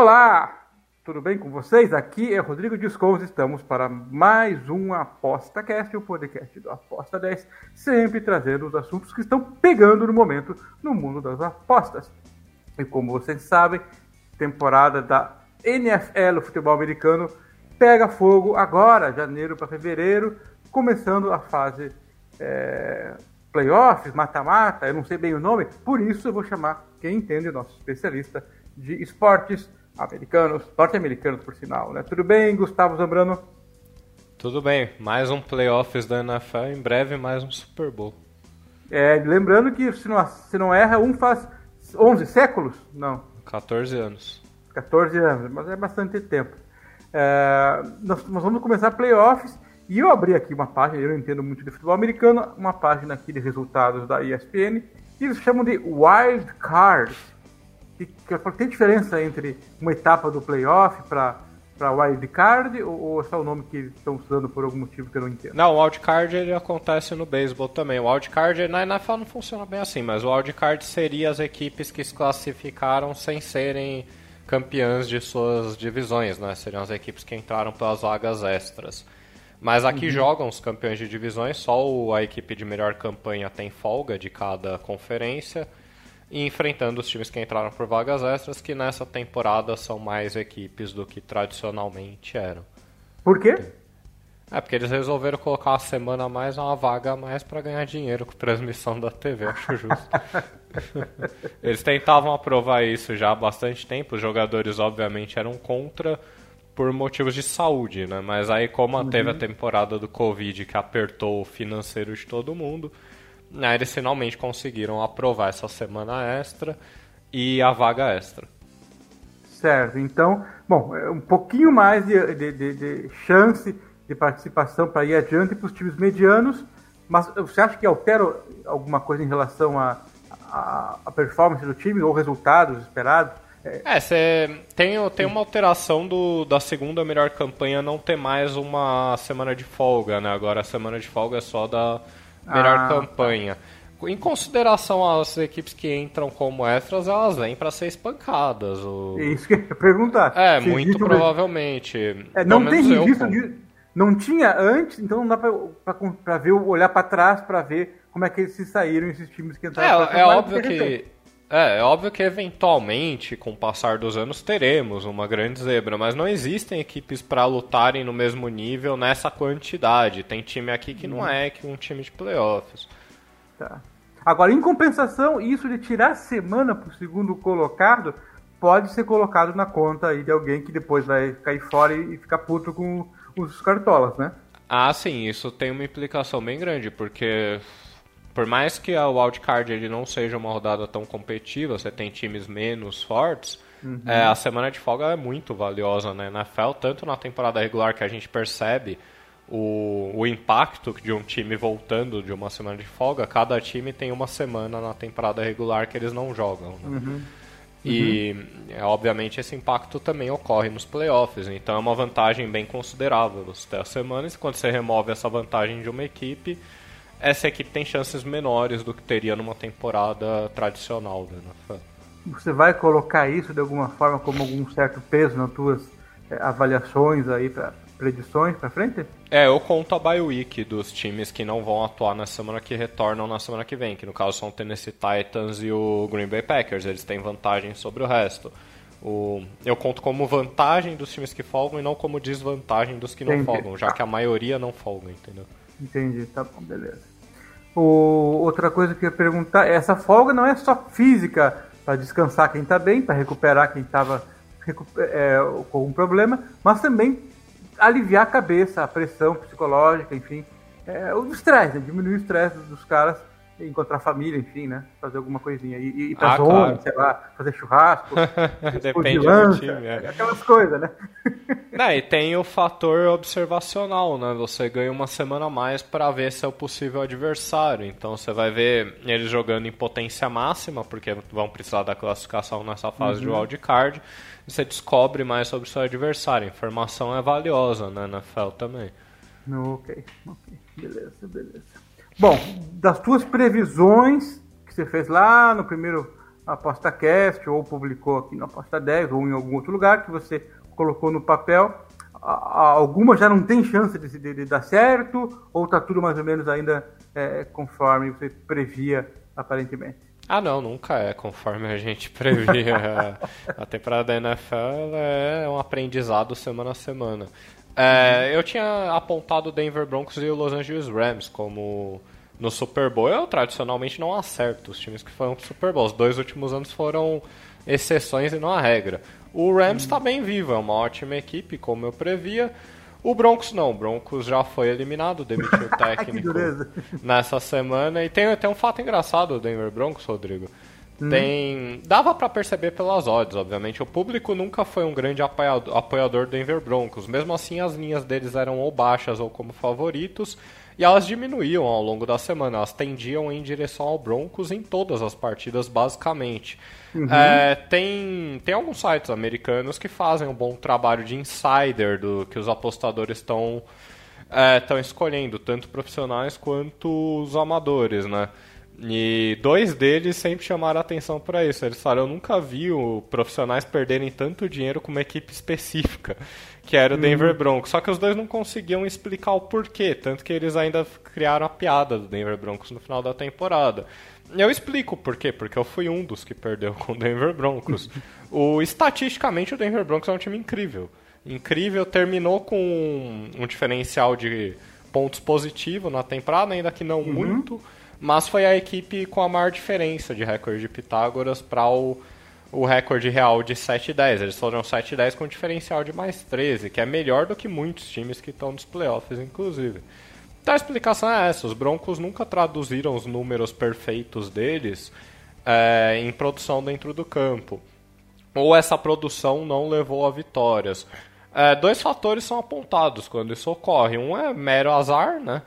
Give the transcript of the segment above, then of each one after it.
Olá, tudo bem com vocês? Aqui é Rodrigo Discos, estamos para mais um ApostaCast, o podcast do Aposta 10, sempre trazendo os assuntos que estão pegando no momento no mundo das apostas. E como vocês sabem, temporada da NFL, o futebol americano, pega fogo agora, janeiro para fevereiro, começando a fase é, playoffs, mata-mata, eu não sei bem o nome, por isso eu vou chamar quem entende, nosso especialista de esportes americanos, norte-americanos por sinal, né? Tudo bem, Gustavo Zambrano? Tudo bem, mais um playoffs da NFL, em breve mais um Super Bowl. É, lembrando que se não, se não erra, um faz 11 séculos? Não. 14 anos. 14 anos, mas é bastante tempo. É, nós, nós, vamos começar playoffs e eu abri aqui uma página, eu não entendo muito de futebol americano, uma página aqui de resultados da ESPN, e eles chamam de Wild Card. Tem diferença entre uma etapa do playoff para para wild card ou, ou é só o nome que estão usando por algum motivo que eu não entendo? Não, o wild card ele acontece no beisebol também. O wild card na NFL não funciona bem assim, mas o wild card seria as equipes que se classificaram sem serem campeãs de suas divisões, né? Seriam as equipes que entraram pelas vagas extras. Mas aqui uhum. jogam os campeões de divisões, só a equipe de melhor campanha tem folga de cada conferência, e enfrentando os times que entraram por vagas extras, que nessa temporada são mais equipes do que tradicionalmente eram. Por quê? É porque eles resolveram colocar uma semana a mais, uma vaga a mais para ganhar dinheiro com transmissão da TV, acho justo. eles tentavam aprovar isso já há bastante tempo, os jogadores obviamente eram contra, por motivos de saúde, né? Mas aí como uhum. teve a temporada do Covid que apertou o financeiro de todo mundo, né, eles finalmente conseguiram aprovar essa semana extra e a vaga extra. Certo, então, bom, é um pouquinho mais de, de, de, de chance de participação para ir adiante para os times medianos, mas você acha que altera alguma coisa em relação à a, a, a, performance do time ou resultados esperados? É, você tem, tem uma alteração do, da segunda melhor campanha não ter mais uma semana de folga, né? Agora a semana de folga é só da melhor ah, campanha. Tá. Em consideração às equipes que entram como extras, elas vêm para ser espancadas. O... Isso que eu ia perguntar. É, Se muito provavelmente. É, não tem registro de... Não tinha antes, então não dá para ver, olhar para trás para ver como é que eles se saíram esses times que entraram. É, é óbvio que é, é óbvio que eventualmente, com o passar dos anos, teremos uma grande zebra, mas não existem equipes para lutarem no mesmo nível nessa quantidade. Tem time aqui que não é que um time de playoffs. Tá. Agora, em compensação, isso de tirar a semana para o segundo colocado pode ser colocado na conta aí de alguém que depois vai cair fora e ficar puto com os cartolas, né? Ah, sim, isso tem uma implicação bem grande, porque por mais que a wildcard ele não seja uma rodada tão competitiva, você tem times menos fortes, uhum. é, a semana de folga é muito valiosa né? na NFL, tanto na temporada regular que a gente percebe o, o impacto de um time voltando de uma semana de folga, cada time tem uma semana na temporada regular que eles não jogam. Né? Uhum. E, é, obviamente, esse impacto também ocorre nos playoffs. Então, é uma vantagem bem considerável você ter as semanas. E quando você remove essa vantagem de uma equipe, essa equipe tem chances menores do que teria numa temporada tradicional da NFL. Você vai colocar isso de alguma forma como algum certo peso nas tuas é, avaliações aí para predições para frente? É, eu conto a bye week dos times que não vão atuar na semana que retornam na semana que vem, que no caso são o Tennessee Titans e o Green Bay Packers, eles têm vantagem sobre o resto. O, eu conto como vantagem dos times que folgam e não como desvantagem dos que não Entendi. folgam, já que a maioria não folga, entendeu? Entendi, tá bom, beleza. O, outra coisa que eu ia perguntar, essa folga não é só física para descansar quem está bem, para recuperar quem estava é, com algum problema, mas também aliviar a cabeça, a pressão psicológica, enfim, é, o estresse, né? diminuir o estresse dos caras encontrar a família, enfim, né? Fazer alguma coisinha. E ir pra Ah, zona, claro. sei lá, fazer churrasco, Depende do lança, time, é. aquelas coisas, né? Não, e tem o fator observacional, né? Você ganha uma semana a mais para ver se é o possível adversário. Então você vai ver eles jogando em potência máxima, porque vão precisar da classificação nessa fase de wildcard. E você descobre mais sobre o seu adversário. A informação é valiosa, né? Na NFL também. Ok, ok. Beleza, beleza. Bom, das tuas previsões que você fez lá no primeiro ApostaCast, ou publicou aqui no Aposta 10, ou em algum outro lugar, que você colocou no papel, algumas já não tem chance de, de- de dar certo, ou tá tudo mais ou menos ainda é, conforme você previa, aparentemente? Ah, não, nunca é conforme a gente previa. a temporada da NFL é um aprendizado semana a semana. É, eu tinha apontado o Denver Broncos e o Los Angeles Rams como no Super Bowl. Eu tradicionalmente não acerto os times que foram pro Super Bowl. Os dois últimos anos foram exceções e não a regra. O Rams está bem vivo, é uma ótima equipe, como eu previa. O Broncos não, o Broncos já foi eliminado, demitiu o técnico nessa semana. E tem, tem um fato engraçado do Denver Broncos, Rodrigo. Tem, dava pra perceber pelas odds, obviamente. O público nunca foi um grande apoiador, do Denver Broncos. Mesmo assim, as linhas deles eram ou baixas ou como favoritos. E elas diminuíam ao longo da semana. Elas tendiam em direção ao Broncos em todas as partidas, basicamente. É, tem, tem alguns sites americanos que fazem um bom trabalho de insider do que os apostadores estão estão escolhendo, tanto profissionais quanto os amadores, né? E dois deles sempre chamaram a atenção para isso. Eles falaram, eu nunca vi o profissionais perderem tanto dinheiro com uma equipe específica, que era o Denver Broncos. Só que os dois não conseguiam explicar o porquê, tanto que eles ainda criaram a piada do Denver Broncos no final da temporada. Eu explico o porquê, porque eu fui um dos que perdeu com o Denver Broncos. o, estatisticamente, o Denver Broncos é um time incrível. Incrível, terminou com um, um diferencial de pontos positivo na temporada, ainda que não muito, mas foi a equipe com a maior diferença de recorde de Pitágoras para o, o recorde real de 7-10. Eles foram 7-10 com um diferencial de mais 13, que é melhor do que muitos times que estão nos playoffs, inclusive. Então a explicação é essa: os Broncos nunca traduziram os números perfeitos deles é, em produção dentro do campo. Ou essa produção não levou a vitórias. É, dois fatores são apontados quando isso ocorre. Um é mero azar, né?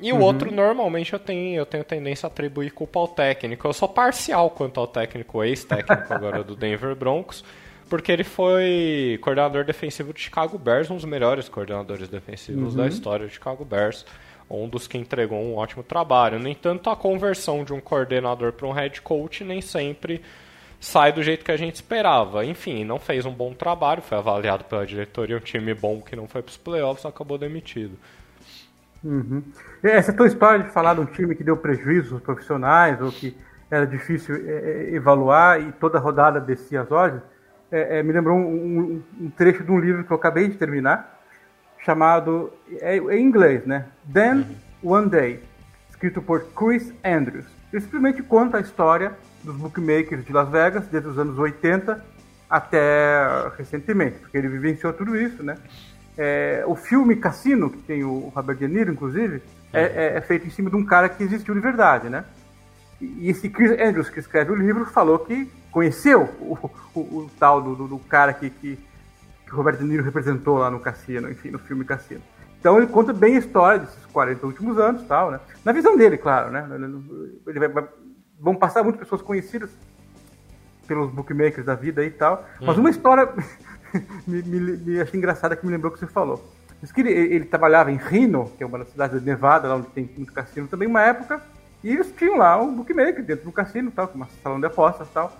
E o outro, normalmente, eu tenho, eu tenho tendência a atribuir culpa ao técnico. Eu sou parcial quanto ao técnico, ex-técnico agora do Denver Broncos, porque ele foi coordenador defensivo do Chicago Bears, um dos melhores coordenadores defensivos da história do Chicago Bears, um dos que entregou um ótimo trabalho. No entanto, a conversão de um coordenador para um head coach nem sempre sai do jeito que a gente esperava. Enfim, não fez um bom trabalho, foi avaliado pela diretoria, um time bom que não foi para os playoffs, acabou demitido. Uhum. Essa tua história de falar de um time que deu prejuízo aos profissionais ou que era difícil é, é, evaluar e toda rodada descia as odds, é, é, me lembrou um, um- um trecho de um livro que eu acabei de terminar, chamado, é, é em inglês, né? Then One Day, escrito por Chris Andrews. Ele simplesmente conta a história dos bookmakers de Las Vegas desde os anos 80 até recentemente, porque ele vivenciou tudo isso, né? É, o filme Cassino, que tem o Robert De Niro, inclusive, é, é- é feito em cima de um cara que existiu de verdade, né? E esse Chris Andrews, que escreve o livro, falou que conheceu o, o- o tal do, do- do cara que, que, que o Robert De Niro representou lá no Cassino, enfim, no filme Cassino. Então ele conta bem a história desses 40 últimos anos tal, né? Na visão dele, claro, né? Ele vai- vai- vão passar muitas pessoas conhecidas pelos bookmakers da vida e tal. Mas uma história me, me, me achei engraçada que me lembrou que você falou. Diz que ele, ele trabalhava em Reno, que é uma das cidades de Nevada, lá onde tem muito cassino também, uma época, e eles tinham lá um bookmaker dentro do cassino, tal, com uma salão de apostas e tal.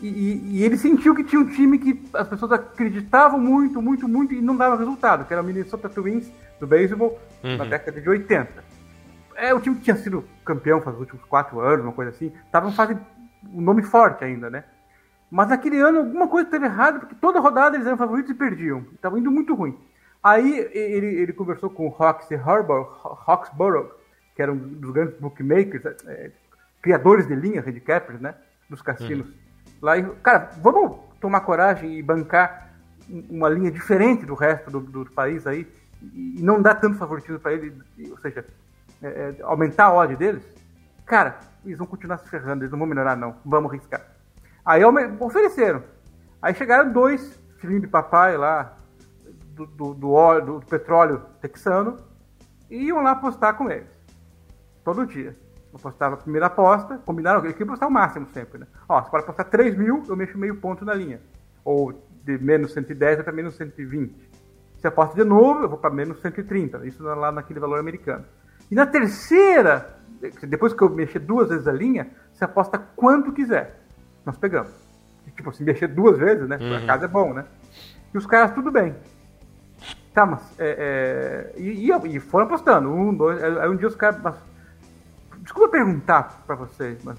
E, e- e ele sentiu que tinha um time que as pessoas acreditavam muito, muito, muito e não dava resultado, que era o Minnesota Twins do beisebol na década de 80. É o time que tinha sido campeão faz os últimos quatro anos, uma coisa assim. Tava fazendo um nome forte ainda, né? Mas naquele ano alguma coisa esteve errada, porque toda rodada eles eram favoritos e perdiam. Estava indo muito ruim. Aí ele, ele conversou com o Roxy Harbour, Hawksborough, que era um dos grandes bookmakers, é, criadores de linhas, handicappers, né? Dos cassinos. Lá, e, cara, vamos tomar coragem e bancar um- uma linha diferente do resto do, do país aí e não dar tanto favoritismo para ele, ou seja, é, é, aumentar a odd deles. Cara, eles vão continuar se ferrando, eles não vão melhorar, não. Vamos arriscar. Aí ofereceram. Aí chegaram dois filhinhos de papai lá, do, do, do, óleo, do petróleo texano, e iam lá apostar com eles. Todo dia. Eu apostava a primeira aposta, combinaram, eu queria apostar o máximo sempre, né? Ó, você pode apostar 3 mil, eu mexo meio ponto na linha. Ou de menos 110 para menos 120. Se aposta de novo, eu vou para menos 130. Isso lá naquele valor americano. E na terceira, depois que eu mexer duas vezes a linha, você aposta quanto quiser. Nós pegamos. Tipo, se mexer duas vezes, né? Uhum. casa é bom, né? E os caras, tudo bem. Tá, mas. É, é, e, e, foram apostando. Um, dois. Aí um dia os caras. Mas, desculpa perguntar pra vocês, mas.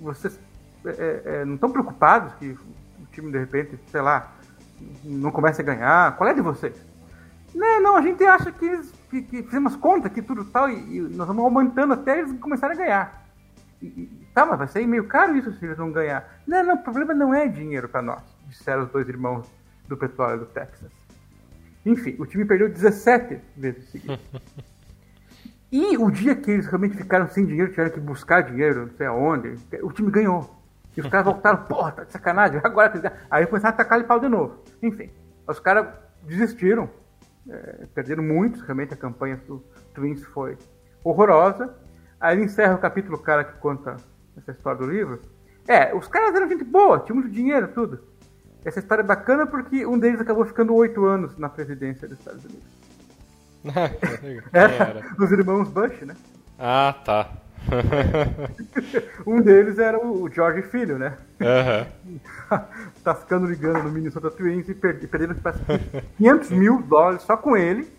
Vocês é, é, é não estão preocupados que o time, de repente, sei lá, não comece a ganhar? Qual é de vocês? Não, não, a gente acha que, que, que fizemos conta que tudo tal e, e, nós vamos aumentando até eles começarem a ganhar. Tá, mas vai ser meio caro isso se eles vão ganhar. Não, não, o problema não é dinheiro para nós, disseram os dois irmãos do petróleo do Texas. Enfim, o time perdeu 17 vezes seguidas. e o dia que eles realmente ficaram sem dinheiro, tiveram que buscar dinheiro, não sei aonde, o time ganhou. E os caras voltaram, porra, tá de sacanagem, agora. Aí começaram a atacar de pau de novo. Enfim, os caras desistiram, é, perderam muito, realmente a campanha do Twins foi horrorosa. Aí ele encerra o capítulo, o cara que conta essa história do livro. É, os caras eram gente boa, tinham muito dinheiro, tudo. Essa história é bacana porque um deles acabou ficando oito anos na presidência dos Estados Unidos. era, os irmãos Bush, né? Ah, tá. um deles era o George Filho, né? Uhum. tá ficando ligando no Minnesota Twins e perdendo 500 mil dólares só com ele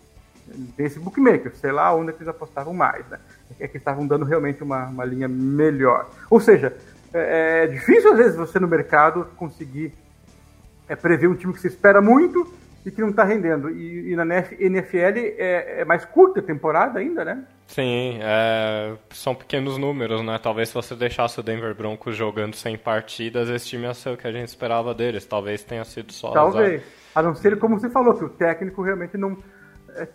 desse bookmaker. Sei lá onde é eles apostavam mais, né? É que estavam dando realmente uma, uma linha melhor. Ou seja, é, é difícil às vezes você no mercado conseguir é, prever um time que você espera muito e que não está rendendo. E, e, na NFL é, é, mais curta a temporada ainda, né? Sim, é, são pequenos números, né? Talvez se você deixasse o Denver Broncos jogando sem partidas, esse time ia ser o que a gente esperava deles. Talvez tenha sido só. Talvez. A não ser, como você falou, que o técnico realmente não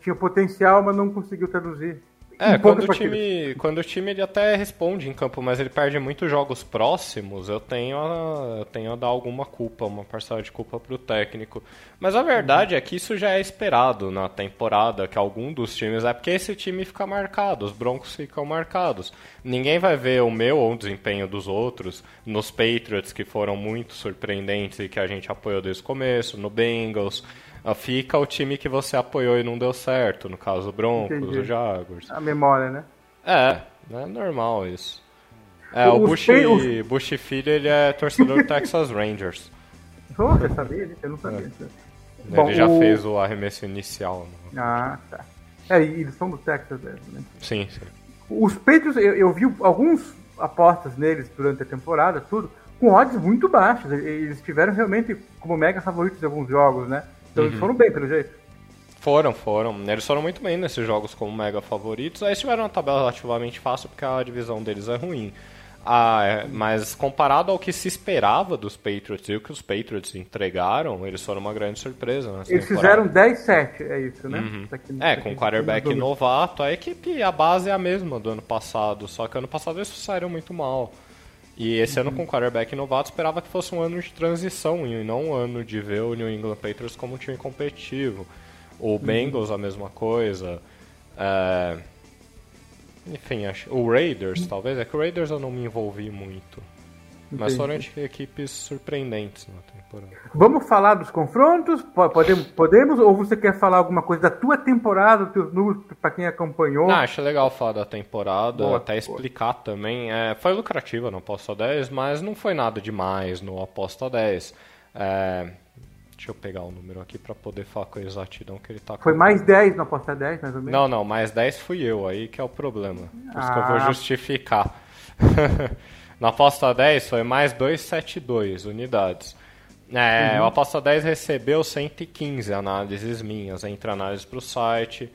tinha potencial, mas não conseguiu traduzir é, quando o, time, quando o time ele até responde em campo, mas ele perde muitos jogos próximos, eu tenho a, eu tenho a dar alguma culpa, uma parcela de culpa pro técnico. Mas a verdade é que isso já é esperado na temporada, que algum dos times é porque esse time fica marcado, os Broncos ficam marcados. Ninguém vai ver o meu ou o desempenho dos outros nos Patriots, que foram muito surpreendentes e que a gente apoiou desde o começo, no Bengals. Ah, fica o time que você apoiou e não deu certo, no caso o Broncos, Entendi. o Jaguars. A memória, né? É, é normal isso. É, o, o Bush, os... Bush Filho, ele é torcedor do Texas Rangers. Oh, você sabia? Eu não sabia. É. Ele Bom, já o... fez o arremesso inicial. Né? Ah, tá. É, e eles são do Texas, né? Sim, sim. Os Patriots, eu, eu vi alguns apostas neles durante a temporada, tudo, com odds muito baixas. Eles tiveram realmente como mega favoritos em alguns jogos, né? Então uhum. eles foram bem, pelo jeito. Foram, foram. Eles foram muito bem nesses jogos como mega favoritos. Aí tiveram uma tabela relativamente fácil porque a divisão deles é ruim. Ah, é, mas comparado ao que se esperava dos Patriots e o que os Patriots entregaram, eles foram uma grande surpresa. Eles temporada. fizeram 10-7, é isso, né? Uhum. é, com o quarterback novato, a equipe, a base é a mesma do ano passado, só que ano passado eles saíram muito mal. E esse ano com o quarterback novato esperava que fosse um ano de transição e não um ano de ver o New England Patriots como um time competitivo. O uhum. Bengals a mesma coisa. É... Enfim, acho... o Raiders talvez. É que o Raiders eu não me envolvi muito. Mas foram equipes surpreendentes na temporada. Vamos falar dos confrontos? Podemos, podemos? Ou você quer falar alguma coisa da tua temporada, dos teus números, para quem acompanhou? Não, acho legal falar da temporada, boa, até explicar boa. também. É, foi lucrativa no Aposta 10, mas não foi nada demais no Aposta 10. É, deixa eu pegar o número aqui para poder falar com a exatidão que ele tá Foi mais 10 no Aposta 10, mais ou menos? Não, não, mais 10 fui eu, aí que é o problema. Por isso ah. que eu vou ah. justificar. Na aposta 10 foi mais 272 unidades. É, uhum. O aposta 10 recebeu 115 análises minhas, entre análises para o site.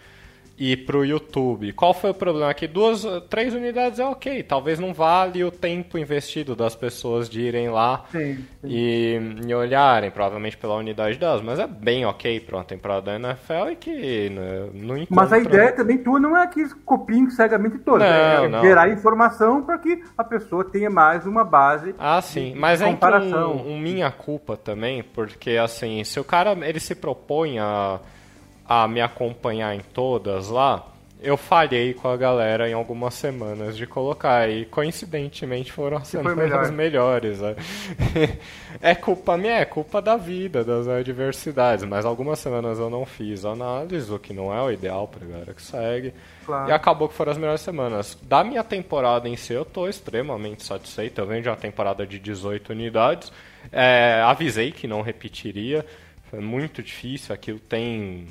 E pro YouTube. Qual foi o problema? Que duas, três unidades é ok, talvez não vale o tempo investido das pessoas de irem lá sim, sim. E, e, olharem, provavelmente pela unidade delas, mas é bem ok para uma temporada da NFL e que né, não encontra... Mas a ideia também tua não é aqueles copinhos cegamente todos, é não, é gerar informação para que a pessoa tenha mais uma base Ah, sim, mas é um, um minha culpa também, porque assim, se o cara ele se propõe a a me acompanhar em todas lá, eu falhei com a galera em algumas semanas de colocar. E coincidentemente foram as semanas melhor. melhores. Né? é culpa minha, é culpa da vida, das adversidades. Mas algumas semanas eu não fiz análise, o que não é o ideal pra galera que segue. Claro. E acabou que foram as melhores semanas. Da minha temporada em si, eu tô extremamente satisfeito. Eu venho de uma temporada de 18 unidades. É, avisei que não repetiria. Foi muito difícil. Aquilo tem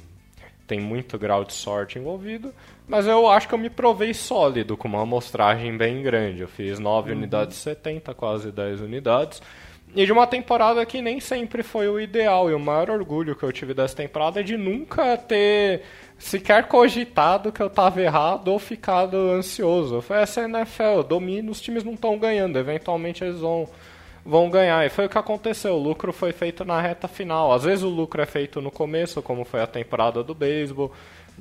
tem muito grau de sorte envolvido, mas eu acho que eu me provei sólido, com uma amostragem bem grande. Eu fiz 9 uhum. unidades 70, quase 10 unidades. E de uma temporada que nem sempre foi o ideal. E o maior orgulho que eu tive dessa temporada é de nunca ter sequer cogitado que eu estava errado ou ficado ansioso. Foi essa NFL, domina, os times não estão ganhando, eventualmente eles vão vão ganhar. E foi o que aconteceu. O lucro foi feito na reta final. Às vezes o lucro é feito no começo, como foi a temporada do beisebol.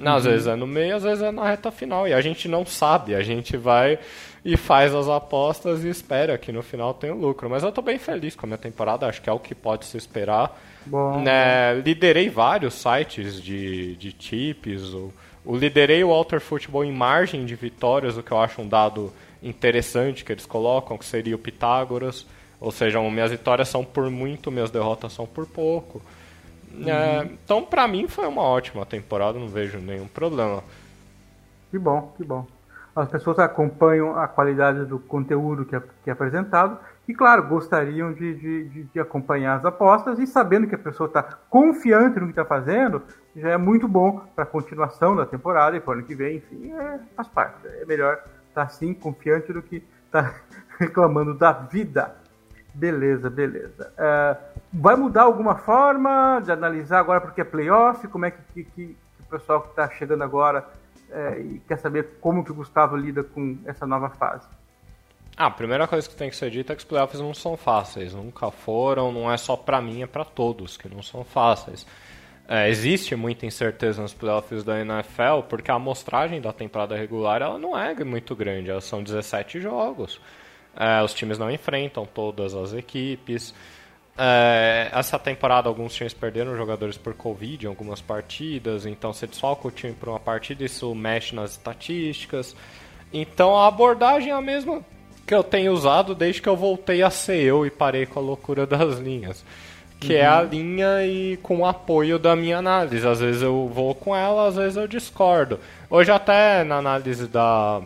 Às uhum. vezes é no meio, às vezes é na reta final. E a gente não sabe. A gente vai e faz as apostas e espera que no final tenha o lucro. Mas eu estou bem feliz com a minha temporada. Acho que é o que pode se esperar. Bom. Né, liderei vários sites de, de tips. O, o liderei o Walter Football em margem de vitórias, o que eu acho um dado interessante que eles colocam, que seria o Pitágoras. Ou seja, minhas vitórias são por muito, minhas derrotas são por pouco. Uhum. É, então, para mim, foi uma ótima temporada, não vejo nenhum problema. Que bom, que bom. As pessoas acompanham a qualidade do conteúdo que é, que é apresentado e, claro, gostariam de, de, de, acompanhar as apostas e sabendo que a pessoa está confiante no que está fazendo, já é muito bom para a continuação da temporada e para o ano que vem, enfim, é, faz parte. É melhor estar tá, assim, confiante do que estar tá reclamando da vida. Beleza, beleza. Uh, vai mudar alguma forma de analisar agora porque é playoff? Como é que, que, que o pessoal que está chegando agora uh, e quer saber como que o Gustavo lida com essa nova fase? Ah, a primeira coisa que tem que ser dita é que os playoffs não são fáceis. Nunca foram, não é só para mim, é para todos que não são fáceis. É, existe muita incerteza nos playoffs da NFL porque a amostragem da temporada regular ela não é muito grande, elas são 17 jogos. É, os times não enfrentam todas as equipes. É, essa temporada alguns times perderam jogadores por Covid em algumas partidas, então você desfalca o time por uma partida, isso mexe nas estatísticas. Então a abordagem é a mesma que eu tenho usado desde que eu voltei a ser eu e parei com a loucura das linhas. Que uhum. é a uhum. linha e com o apoio da minha análise. Às vezes eu vou com ela, às vezes eu discordo. Hoje até na análise da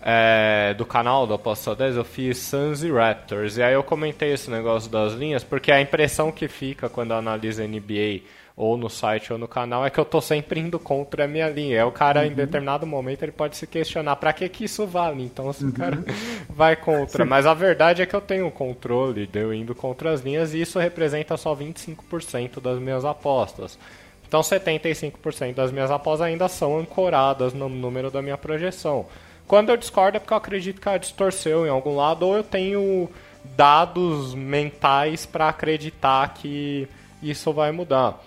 é, do canal do Aposta 10, eu fiz Suns e Raptors. E aí eu comentei esse negócio das linhas, porque a impressão que fica quando eu analiso NBA ou no site ou no canal é que eu tô sempre indo contra a minha linha. É o cara, uhum. em determinado momento, ele pode se questionar para que que isso vale. Então, se uhum. o cara vai contra. Sim. Mas a verdade é que eu tenho controle de eu indo contra as linhas e isso representa só 25% das minhas apostas. Então, 75% das minhas apostas ainda são ancoradas no número da minha projeção. Quando eu discordo é porque eu acredito que ela distorceu em algum lado ou eu tenho dados mentais para acreditar que isso vai mudar.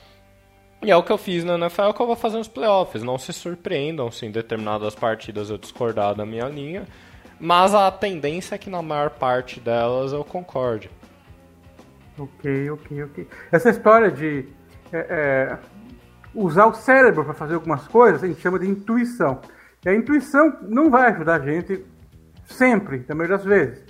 E é o que eu fiz na NFL, é o que eu vou fazer nos playoffs. Não se surpreendam se em determinadas partidas eu discordar da minha linha, mas a tendência é que na maior parte delas eu concorde. Ok, ok, ok. Essa história de é, é, usar o cérebro para fazer algumas coisas a gente chama de intuição. E a intuição não vai ajudar a gente sempre, da maioria das vezes.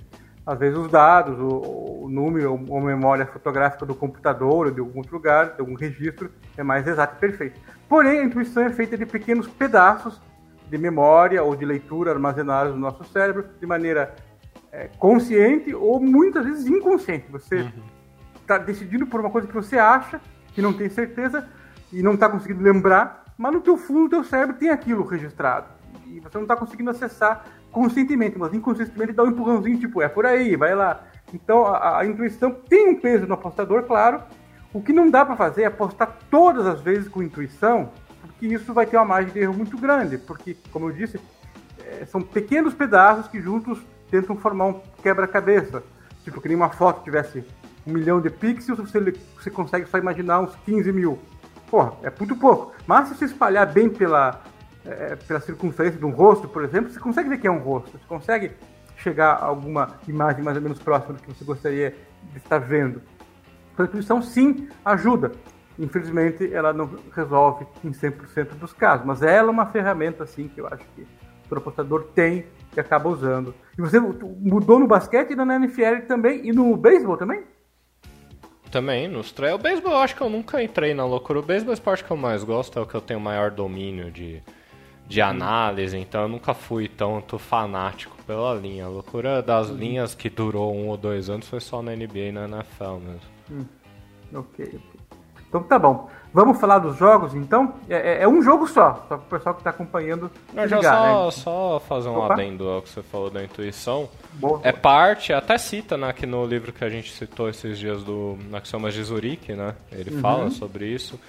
Às vezes os dados, o, o número ou memória fotográfica do computador ou de algum outro lugar, de algum registro, é mais exato e perfeito. Porém, a intuição é feita de pequenos pedaços de memória ou de leitura armazenados no nosso cérebro de maneira é, consciente ou muitas vezes inconsciente. Você está uhum. decidindo por uma coisa que você acha, que não tem certeza e não está conseguindo lembrar, mas no teu fundo, teu cérebro tem aquilo registrado e você não está conseguindo acessar conscientemente, mas inconscientemente dá um empurrãozinho, tipo, é por aí, vai lá. Então a, a intuição tem um peso no apostador, claro. O que não dá para fazer é apostar todas as vezes com intuição porque isso vai ter uma margem de erro muito grande, porque, como eu disse, é, são pequenos pedaços que juntos tentam formar um quebra-cabeça. Tipo, que nem uma foto tivesse um milhão de pixels, você, você consegue só imaginar uns 15 mil. Porra, é muito pouco. Mas se você espalhar bem pela, é, pela circunferência de um rosto, por exemplo, você consegue ver que é um rosto. Você consegue chegar a alguma imagem mais ou menos próxima do que você gostaria de estar vendo. A intuição sim ajuda. Infelizmente, ela não resolve em 100% dos casos, mas ela é uma ferramenta assim que eu acho que o apostador tem e acaba usando. E você mudou no basquete e na NFL também e no beisebol também? Também, nos três. O beisebol eu acho que eu nunca entrei na loucura. O beisebol é o esporte que eu mais gosto, é o que eu tenho maior domínio de, de análise, então eu nunca fui tanto fanático pela linha. A loucura das uhum. linhas que durou um ou dois anos foi só na NBA e na NFL mesmo. Hum. Ok. Então tá bom. Vamos falar dos jogos, então? É, é, é um jogo só, só para o pessoal que está acompanhando. Não, já ligar, só, né? só fazer um Opa. adendo ao que você falou da intuição. Boa, é boa. parte, até cita né, aqui no livro que a gente citou esses dias do Axiomas de Zurique, né? Ele uhum. fala sobre isso.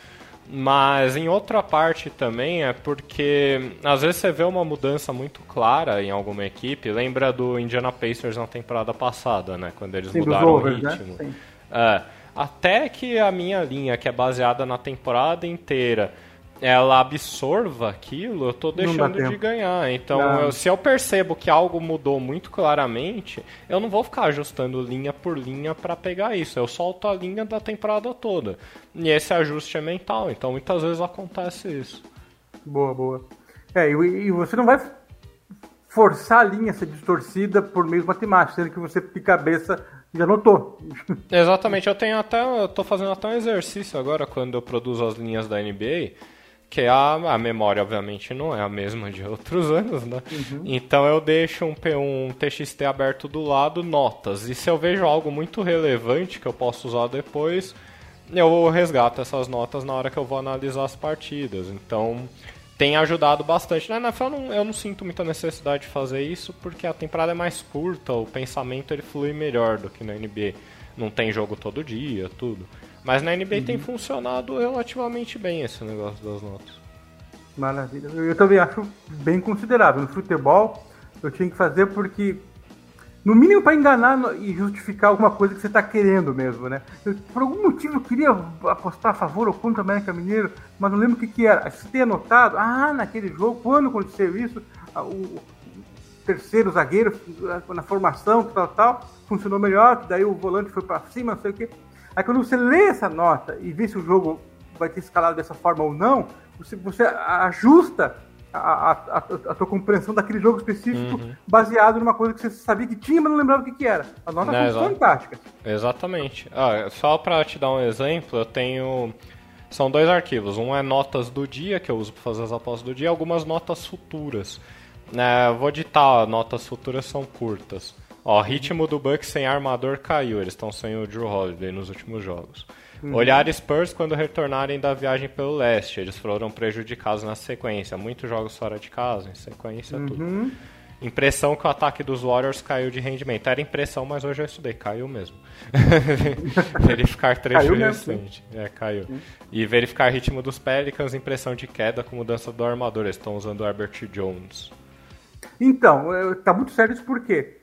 Mas em outra parte também é porque às vezes você vê uma mudança muito clara em alguma equipe. Lembra do Indiana Pacers na temporada passada, né? Quando eles Sim, mudaram o né? ritmo. Né? É até que a minha linha, que é baseada na temporada inteira, ela absorva aquilo, eu tô deixando de ganhar. Então, eu, se eu percebo que algo mudou muito claramente, eu não vou ficar ajustando linha por linha para pegar isso. Eu solto a linha da temporada toda. E esse ajuste é mental, então muitas vezes acontece isso. Boa, boa. É, e, você não vai forçar a linha a ser distorcida por meio matemático, sendo que você de cabeça já notou. Exatamente, eu tenho até. Eu tô fazendo até um exercício agora quando eu produzo as linhas da NBA. Que a, a memória, obviamente, não é a mesma de outros anos, né? Uhum. Então eu deixo um, um TXT aberto do lado, notas. E se eu vejo algo muito relevante que eu posso usar depois, eu resgato essas notas na hora que eu vou analisar as partidas. Então, tem ajudado bastante. Na NFL eu não, eu não sinto muita necessidade de fazer isso porque a temporada é mais curta, o pensamento ele flui melhor do que na NBA. Não tem jogo todo dia, tudo. Mas na NBA uhum. tem funcionado relativamente bem esse negócio das notas. Maravilha. Eu também acho bem considerável. No futebol eu tinha que fazer porque no mínimo para enganar e justificar alguma coisa que você está querendo mesmo, né? Eu, por algum motivo eu queria apostar a favor ou contra o América Mineiro, mas não lembro o que, que era. Você tem anotado, ah, naquele jogo, quando aconteceu isso, o terceiro zagueiro na formação, tal, tal, funcionou melhor, daí o volante foi para cima, não sei o quê. Aí quando você lê essa nota e vê se o jogo vai ter escalado dessa forma ou não, você, você ajusta a, a, a, tua compreensão daquele jogo específico uhum. baseado numa coisa que você sabia que tinha, mas não lembrava o que, que era. A nota é, fantástica. Exatamente. Ah, só para te dar um exemplo, eu tenho. São dois arquivos. Um é notas do dia, que eu uso para fazer as apostas do dia, e algumas notas futuras. É, vou ditar, notas futuras são curtas. Ó, ritmo do Bucks sem armador caiu. Eles estão sem o Drew Holiday nos últimos jogos. Uhum. Olhar Spurs quando retornarem da viagem pelo leste. Eles foram prejudicados na sequência. Muitos jogos fora de casa, em sequência, uhum. tudo. Impressão que o ataque dos Warriors caiu de rendimento. Era impressão, mas hoje eu estudei. Caiu mesmo. verificar trecho recente. É, caiu. Uhum. E verificar ritmo dos Pelicans, impressão de queda com mudança do armador. Eles estão usando o Herbert Jones. Então, tá muito sério isso porque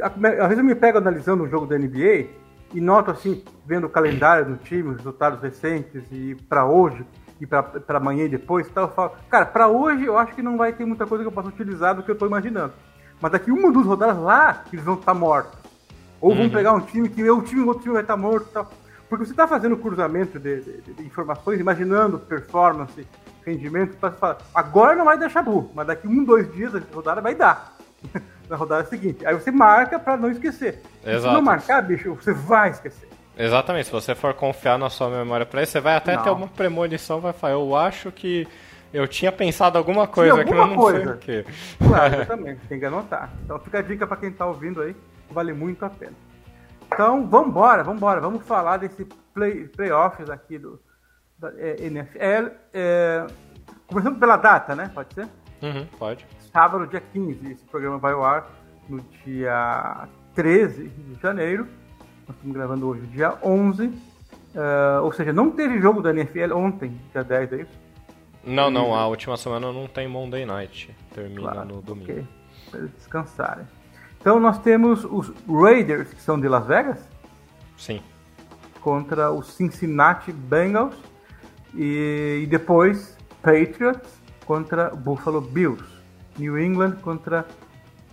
às vezes eu me pego analisando um jogo da NBA e noto assim, vendo o calendário do time, os resultados recentes e para hoje e para amanhã e depois, tal, eu falo, cara, para hoje eu acho que não vai ter muita coisa que eu possa utilizar do que eu estou imaginando. Mas daqui uma ou duas rodadas lá, eles vão estar tá mortos. Ou uhum. vão pegar um time que o time, o outro time vai estar tá morto tal. Porque você está fazendo cruzamento de, de, de, informações, imaginando performance, rendimento, para falar, agora não vai deixar burro, mas daqui um, dois dias a rodada vai dar. na rodada seguinte. Aí você marca para não esquecer. Exato. Se não marcar, bicho, você vai esquecer. Exatamente, se você for confiar na sua memória para isso, você vai até não. ter uma premonição, vai falar, eu acho que eu tinha pensado alguma coisa aqui, mas não coisa. sei o quê. Claro, exatamente, tem que anotar. Então fica a dica para quem tá ouvindo aí, vale muito a pena. Então, vamos embora, vamos falar desse play, playoffs aqui do da, é, NFL. É, começando pela data, né? Pode ser? Uhum, pode sábado, dia 15. Esse programa vai ao ar no dia 13 de janeiro. Nós estamos gravando hoje, dia 11. Uh, ou seja, não teve jogo da NFL ontem, dia 10, é isso? Não, não, a última semana não tem Monday Night. Termina Claro, no domingo. ok. Para eles descansarem. Então nós temos os Raiders, que são de Las Vegas, Sim. contra os Cincinnati Bengals. E, e depois Patriots contra Buffalo Bills. New England contra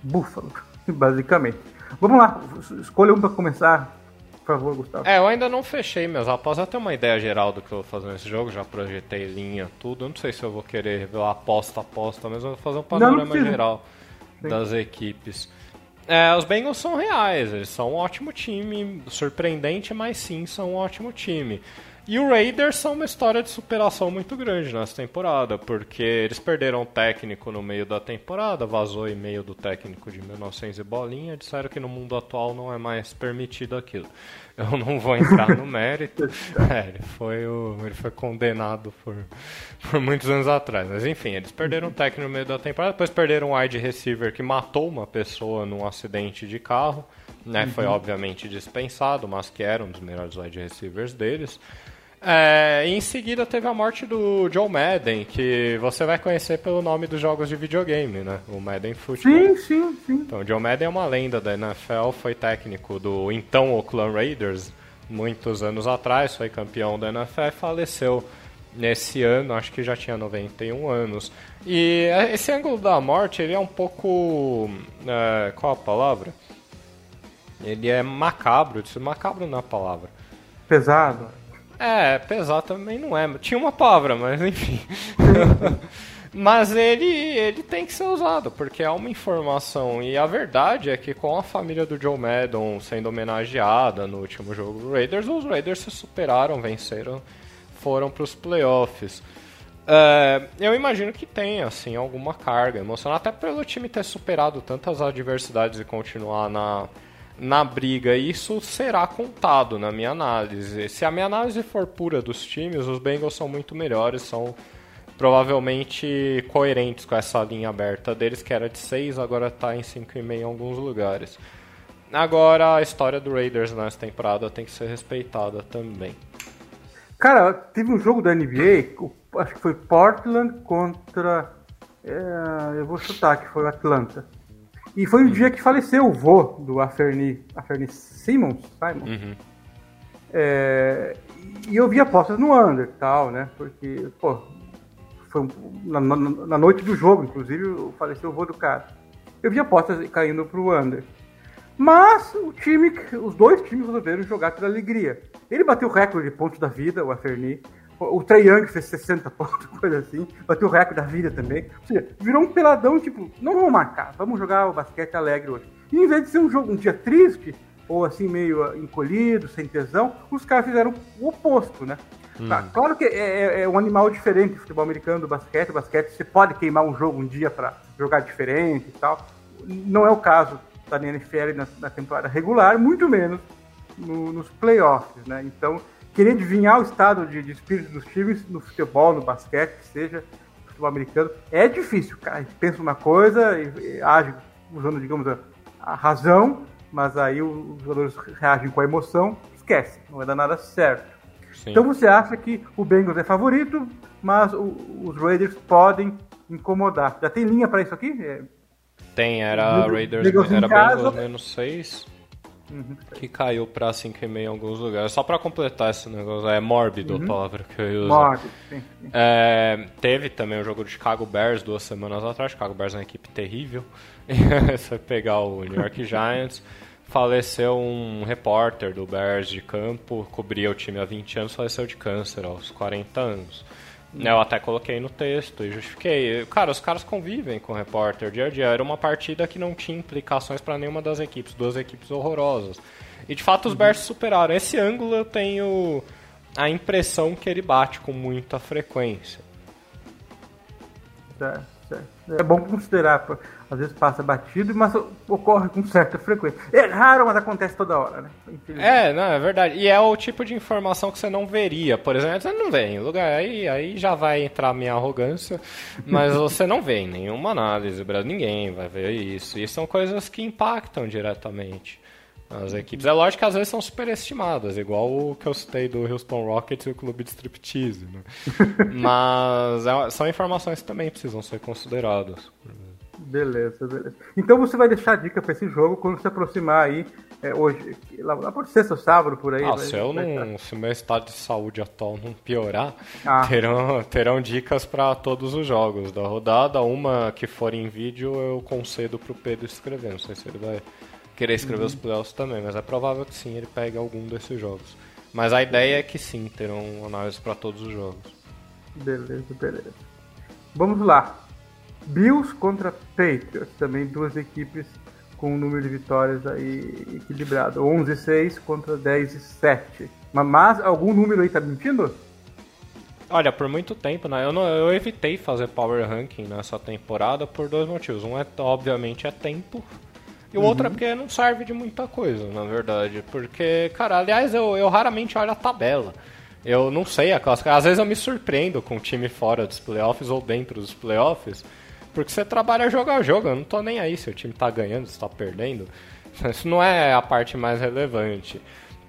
Buffalo, basicamente. Vamos lá, escolha um para começar, por favor, Gustavo. É, eu ainda não fechei meus apostas. Eu tenho uma ideia geral do que eu vou fazer nesse jogo. Já projetei linha, tudo. Eu não sei se eu vou querer revelar aposta a aposta, mas eu vou fazer um não panorama geral Sim. das equipes. É, os Bengals são reais, eles são um ótimo time, surpreendente, mas sim, são um ótimo time. E o Raiders são uma história de superação muito grande nessa temporada, porque eles perderam o técnico no meio da temporada, vazou e-mail do técnico de 1900 e bolinha, disseram que no mundo atual não é mais permitido aquilo. Eu não vou entrar no mérito. É, ele foi, o, ele foi condenado por, por muitos anos atrás. Mas enfim, eles perderam o técnico no meio da temporada, depois perderam um wide receiver que matou uma pessoa num acidente de carro. Né, Foi obviamente dispensado, mas que era um dos melhores wide receivers deles. É, em seguida teve a morte do Joe Madden, que você vai conhecer pelo nome dos jogos de videogame, né? O Madden Football. Sim, sim, sim. Então, o Joe Madden é uma lenda da NFL, foi técnico do então Oakland Raiders muitos anos atrás, foi campeão da NFL e faleceu nesse ano, acho que já tinha 91 anos. E é, esse ângulo da morte, ele é um pouco... é, qual a palavra? Ele é macabro, macabro não é palavra. Pesado. É, pesar também não é. Tinha uma palavra, mas enfim. mas ele, ele tem que ser usado, porque é uma informação. E a verdade é que com a família do Joe Madden sendo homenageada no último jogo do Raiders, os Raiders se superaram, venceram, foram para os playoffs. É, eu imagino que tenha, assim, alguma carga emocional, até pelo time ter superado tantas adversidades e continuar na, na briga. Isso será contado na minha análise. Se a minha análise for pura dos times, os Bengals são muito melhores, são provavelmente coerentes com essa linha aberta deles, que era de 6, agora está em 5,5 em alguns lugares. Agora, a história do Raiders nessa temporada tem que ser respeitada também. Cara, teve um jogo da NBA, acho que foi Portland contra. é, eu vou chutar que foi Atlanta. E foi o dia que faleceu o vô do Aferni, Aferni Simmons, Simon. Uhum. É, e eu vi apostas no under e tal, né? Porque, pô, foi na, na- na noite do jogo, inclusive, faleceu o vô do cara. Eu vi apostas caindo pro under. Mas o time, os dois times resolveram jogar pela alegria. Ele bateu o recorde de pontos da vida, o Aferni. O Trae Young fez 60 pontos, coisa assim. Bateu o recorde da vida também. Ou seja, virou um peladão, tipo, não vamos marcar, vamos jogar o basquete alegre hoje. E em vez de ser um jogo, um dia triste, ou assim, meio ah, encolhido, sem tesão, os caras fizeram o oposto, né? Tá, claro que é, é- é um animal diferente futebol americano do basquete. O basquete você pode queimar um jogo um dia para jogar diferente e tal. Não é o caso da NFL na, na temporada regular, muito menos no- nos playoffs, né? Então, querer adivinhar o estado de, de espírito dos times no futebol, no basquete, que seja no futebol americano, é difícil, cara. A gente pensa uma coisa e, e age usando, digamos, a, a razão, mas aí o- os jogadores reagem com a emoção, esquece, não vai dar nada certo. Sim. Então você acha que o Bengals é favorito, mas o- os Raiders podem incomodar. Já tem linha para isso aqui? É, Tem, era Raiders, Bengals era casa. Bengals menos 6, uhum. que caiu pra 5,5 em alguns lugares. Só pra completar esse negócio, é mórbido a palavra que eu uso. Morte, sim, sim. É, teve também o jogo do Chicago Bears duas semanas atrás. Chicago Bears é uma equipe terrível. Você pegar o New York Giants. Faleceu um repórter do Bears de campo, cobria o time há 20 anos, faleceu de câncer aos 40 anos. Eu até coloquei no texto e justifiquei. Cara, os caras convivem com o repórter dia a dia. Era uma partida que não tinha implicações para nenhuma das equipes, duas equipes horrorosas. E de fato os Bears superaram. Esse ângulo eu tenho a impressão que ele bate com muita frequência. Certo, certo. É bom considerar. Às vezes passa batido, mas ocorre com certa frequência. É raro, mas acontece toda hora, né? É, não, é verdade. E é o tipo de informação que você não veria. Por exemplo, você não vê em lugar. Aí, aí já vai entrar a minha arrogância. Mas você não vê em nenhuma análise. Brasil, Ninguém vai ver isso. E são coisas que impactam diretamente As equipes, é lógico que às vezes são superestimadas, igual o que eu citei do Houston Rockets e o clube de striptease, né? Mas é, são informações que também precisam ser consideradas. Beleza, beleza. Então você vai deixar a dica para esse jogo quando se aproximar aí é, hoje, lá, lá por sexta ou sábado, por aí. Ah, vai, se, eu vai não, estar. se o meu estado de saúde atual não piorar, Ah. terão, terão dicas para todos os jogos da rodada. Uma que for em vídeo eu concedo pro Pedro escrever. Não sei se ele vai querer escrever Uhum. os playoffs também, mas é provável que sim, ele pegue algum desses jogos. Mas a ideia é que sim, terão análises para todos os jogos. Beleza, beleza. Vamos lá. Bills contra Patriots, também duas equipes com um número de vitórias aí equilibrado. 11 e 6 contra 10 e 7. Mas, algum número aí tá mentindo? Olha, por muito tempo, né? Eu, não, eu evitei fazer power ranking nessa temporada por dois motivos. Um é, obviamente, é tempo. E o outro é porque não serve de muita coisa, na verdade. Porque, cara, aliás, eu, eu raramente olho a tabela. Eu não sei a classificação. Às vezes eu me surpreendo com o time fora dos playoffs ou dentro dos playoffs. Porque você trabalha jogo a jogo. Eu não tô nem aí se o time tá ganhando, se tá perdendo. Isso não é a parte mais relevante.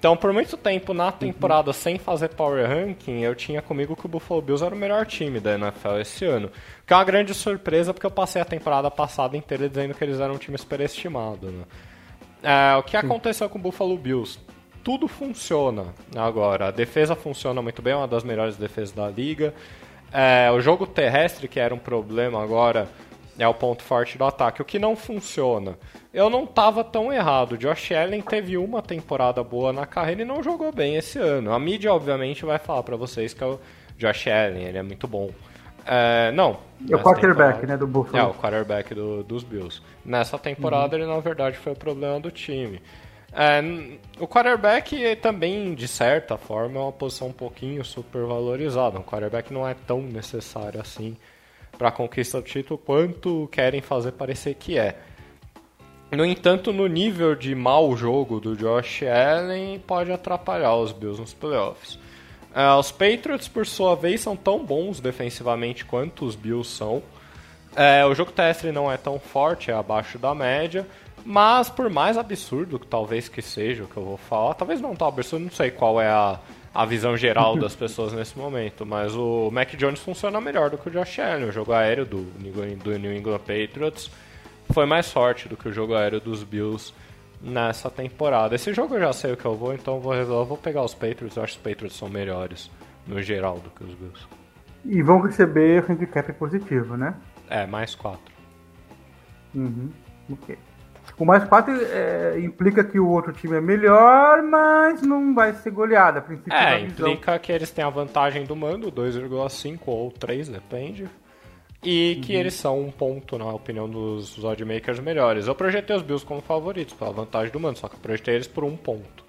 Então, por muito tempo na temporada sem fazer power ranking, eu tinha comigo que o Buffalo Bills era o melhor time da NFL esse ano. Que é uma grande surpresa porque eu passei a temporada passada inteira dizendo que eles eram um time superestimado. Né? É, o que aconteceu com o Buffalo Bills? Tudo funciona agora. A defesa funciona muito bem, é uma das melhores defesas da liga. É, o jogo terrestre, que era um problema agora, é o ponto forte do ataque. O que não funciona. Eu não estava tão errado. Josh Allen teve uma temporada boa na carreira e não jogou bem esse ano. A mídia, obviamente, vai falar para vocês que é o Josh Allen, ele é muito bom. É, não. É o quarterback, temporada- né, do Buffalo. É, o quarterback do- dos Bills. Nessa temporada, ele na verdade foi o problema do time. É, o quarterback também, de certa forma, é uma posição um pouquinho supervalorizada. O quarterback não é tão necessário assim para a conquista do título quanto querem fazer parecer que é. No entanto, no nível de mau jogo do Josh Allen, pode atrapalhar os Bills nos playoffs. Ah, os Patriots, por sua vez, são tão bons defensivamente quanto os Bills são. É, o jogo terrestre não é tão forte, é abaixo da média. Mas por mais absurdo que talvez que seja o que eu vou falar, talvez não tão absurdo, não sei qual é a, a visão geral das pessoas nesse momento, mas o Mac Jones funciona melhor do que o Josh Allen. O jogo aéreo do, New- do New England Patriots foi mais forte do que o jogo aéreo dos Bills nessa temporada. Esse jogo eu já sei o que eu vou, então eu vou, eu vou pegar os Patriots. Eu acho que os Patriots são melhores no geral do que os Bills. E vão receber handicap positivo, né? É, mais quatro. Uhum. Ok. O mais 4 implica que o outro time é melhor, mas não vai ser goleada. A princípio, É, implica que eles têm a vantagem do mando, 2,5 ou 3, depende. E que eles são um ponto, na opinião dos oddmakers, melhores. Eu projetei os Bills como favoritos, pela vantagem do mando, só que eu projetei eles por um ponto.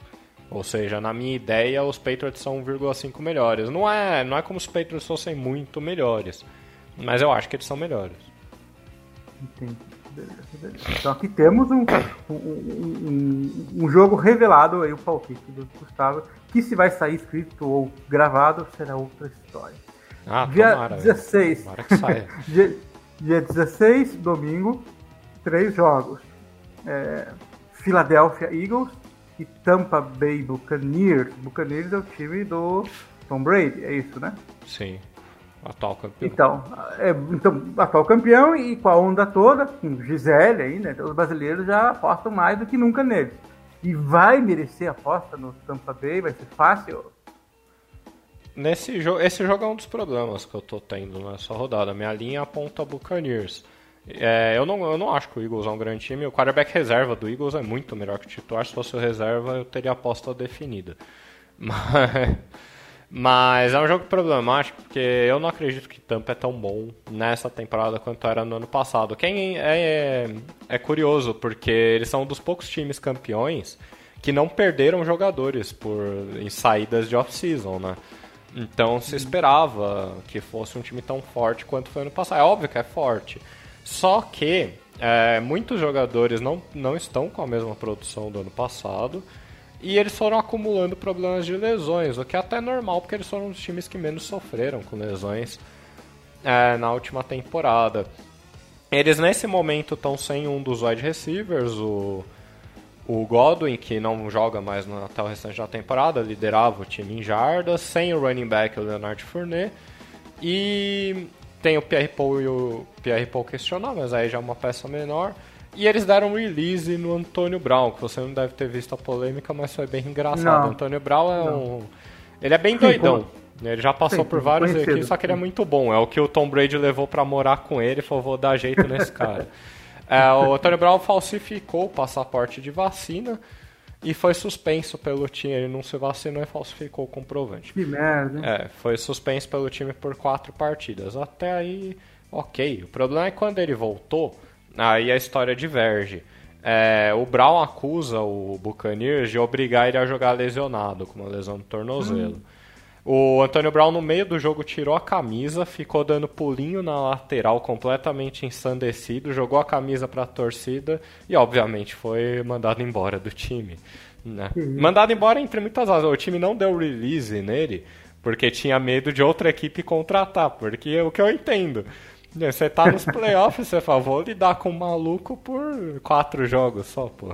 Ou seja, na minha ideia, os Patriots são 1,5 melhores. Não é, não é como se os Patriots fossem muito melhores, mas eu acho que eles são melhores. Entendi. Beleza, beleza. Então aqui temos um, um, um- um jogo revelado aí, o palpite do Gustavo, que se vai sair escrito ou gravado será outra história. Ah, Dia tomara. velho. 16. Tomara que saia. dia, dia 16, domingo, três jogos. É, Philadelphia Eagles e Tampa Bay Buccaneers. Buccaneers é o time do Tom Brady, é isso, né? Sim. Atual campeão. Então, é, então, atual campeão e com a onda toda, com Gisele aí, né? Os brasileiros já apostam mais do que nunca neles. E vai merecer a aposta no Tampa Bay, vai ser fácil. Nesse jogo, esse jogo é um dos problemas que eu tô tendo nessa rodada. Minha linha aponta Buccaneers. É, eu, não, eu não acho que o Eagles é um grande time. O quarterback reserva do Eagles é muito melhor que o titular. Se fosse o reserva, eu teria a aposta definida. Mas, mas é um jogo problemático, porque eu não acredito que Tampa é tão bom nessa temporada quanto era no ano passado. Quem é, é, é curioso, porque eles são um dos poucos times campeões que não perderam jogadores por em saídas de off-season, né? Então se esperava que fosse um time tão forte quanto foi ano passado. É óbvio que é forte. Só que é, muitos jogadores não, não estão com a mesma produção do ano passado. E eles foram acumulando problemas de lesões, o que é até normal, porque eles foram os times que menos sofreram com lesões é, na última temporada. Eles nesse momento estão sem um dos wide receivers, o, O Godwin, que não joga mais no, até o restante da temporada, liderava o time em jardas, sem o running back, o Leonard Fournette. E tem o Pierre Paul e o Pierre Paul questionar, mas aí já é uma peça menor. E eles deram um release no Antônio Brown, que você não deve ter visto a polêmica, mas foi bem engraçado. O Antônio Brown é não. um. Ele é bem doidão. Ele já passou Sim, por vários equipes, só que ele é muito bom. É o que o Tom Brady levou para morar com ele e falou: vou dar jeito nesse cara. é, o Antônio Brown falsificou o passaporte de vacina e foi suspenso pelo time. Ele não se vacinou e falsificou o comprovante. Que merda. É, foi suspenso pelo time por quatro partidas. Até aí, ok. O problema é que quando ele voltou, aí a história diverge. É, o Brown acusa o Buccaneers de obrigar ele a jogar lesionado, com uma lesão no tornozelo. Hum. O Antônio Brown, no meio do jogo, tirou a camisa, ficou dando pulinho na lateral, completamente ensandecido, jogou a camisa para a torcida e, obviamente, foi mandado embora do time. Né? Uhum. Mandado embora entre muitas asas. O time não deu release nele porque tinha medo de outra equipe contratar, porque é o que eu entendo. Você tá nos playoffs, você fala, vou lidar com um maluco por quatro jogos só, pô.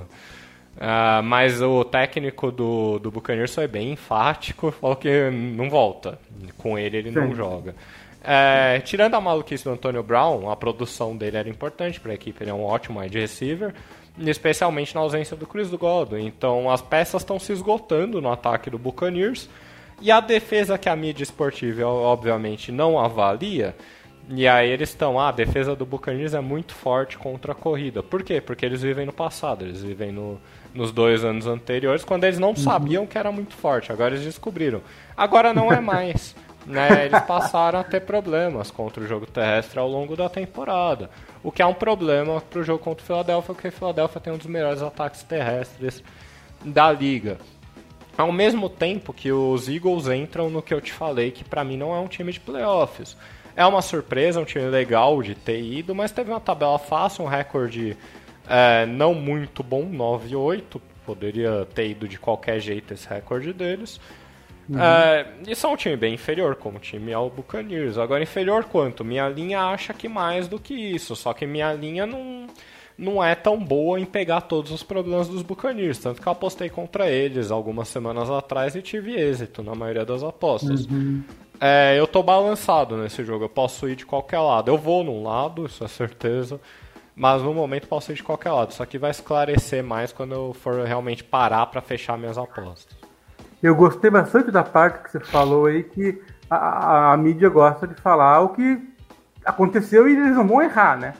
Uh, mas o técnico do, do Buccaneers foi bem enfático, falou que não volta. Com ele ele Sim. não joga. É, tirando a maluquice do Antonio Brown, a produção dele era importante para a equipe, ele é um ótimo wide receiver, especialmente na ausência do Chris do Godwin. Então as peças estão se esgotando no ataque do Buccaneers e a defesa que a mídia esportiva obviamente não avalia. E aí eles estão, ah, a defesa do Buccaneers é muito forte contra a corrida. Por quê? Porque eles vivem no passado, eles vivem no, nos dois anos anteriores, quando eles não uhum. sabiam que era muito forte. Agora eles descobriram. Agora não é mais. né? Eles passaram a ter problemas contra o jogo terrestre ao longo da temporada. O que é um problema para o jogo contra o Philadelphia, porque o Philadelphia tem um dos melhores ataques terrestres da liga. Ao mesmo tempo que os Eagles entram no que eu te falei, que para mim não é um time de playoffs. É uma surpresa, um time legal de ter ido, mas teve uma tabela fácil, um recorde é, não muito bom, 9-8. Poderia ter ido de qualquer jeito esse recorde deles. Uhum. É, e são um time bem inferior, como o time ao Buccaneers. Agora, inferior quanto? Minha linha acha que mais do que isso. Só que minha linha não, não é tão boa em pegar todos os problemas dos Buccaneers. Tanto que eu apostei contra eles algumas semanas atrás e tive êxito na maioria das apostas. Uhum. É, eu tô balançado nesse jogo. Eu posso ir de qualquer lado. Eu vou num lado, isso é certeza mas no momento pode ser de qualquer lado. Isso aqui vai esclarecer mais quando eu for realmente parar para fechar minhas apostas. Eu gostei bastante da parte que você falou aí que a, a, a, mídia gosta de falar o que aconteceu e eles não vão errar, né?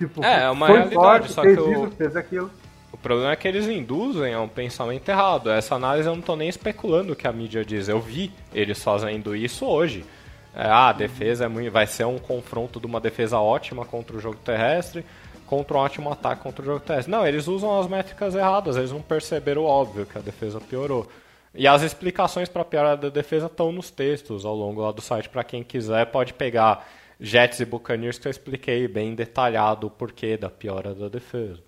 Tipo, é, é uma realidade, forte, só que o, isso, fez aquilo. o problema é que eles induzem a um pensamento errado. Essa análise eu não estou nem especulando o que a mídia diz. Eu vi eles fazendo isso hoje. É, ah, a defesa é muito, vai ser um confronto de uma defesa ótima contra o jogo terrestre contra um ótimo ataque contra o jogo terrestre. Não, eles usam as métricas erradas, eles não perceberam o óbvio que a defesa piorou. E as explicações para a piora da defesa estão nos textos ao longo lá do site. Para quem quiser, pode pegar Jets e Buccaneers que eu expliquei bem detalhado o porquê da piora da defesa.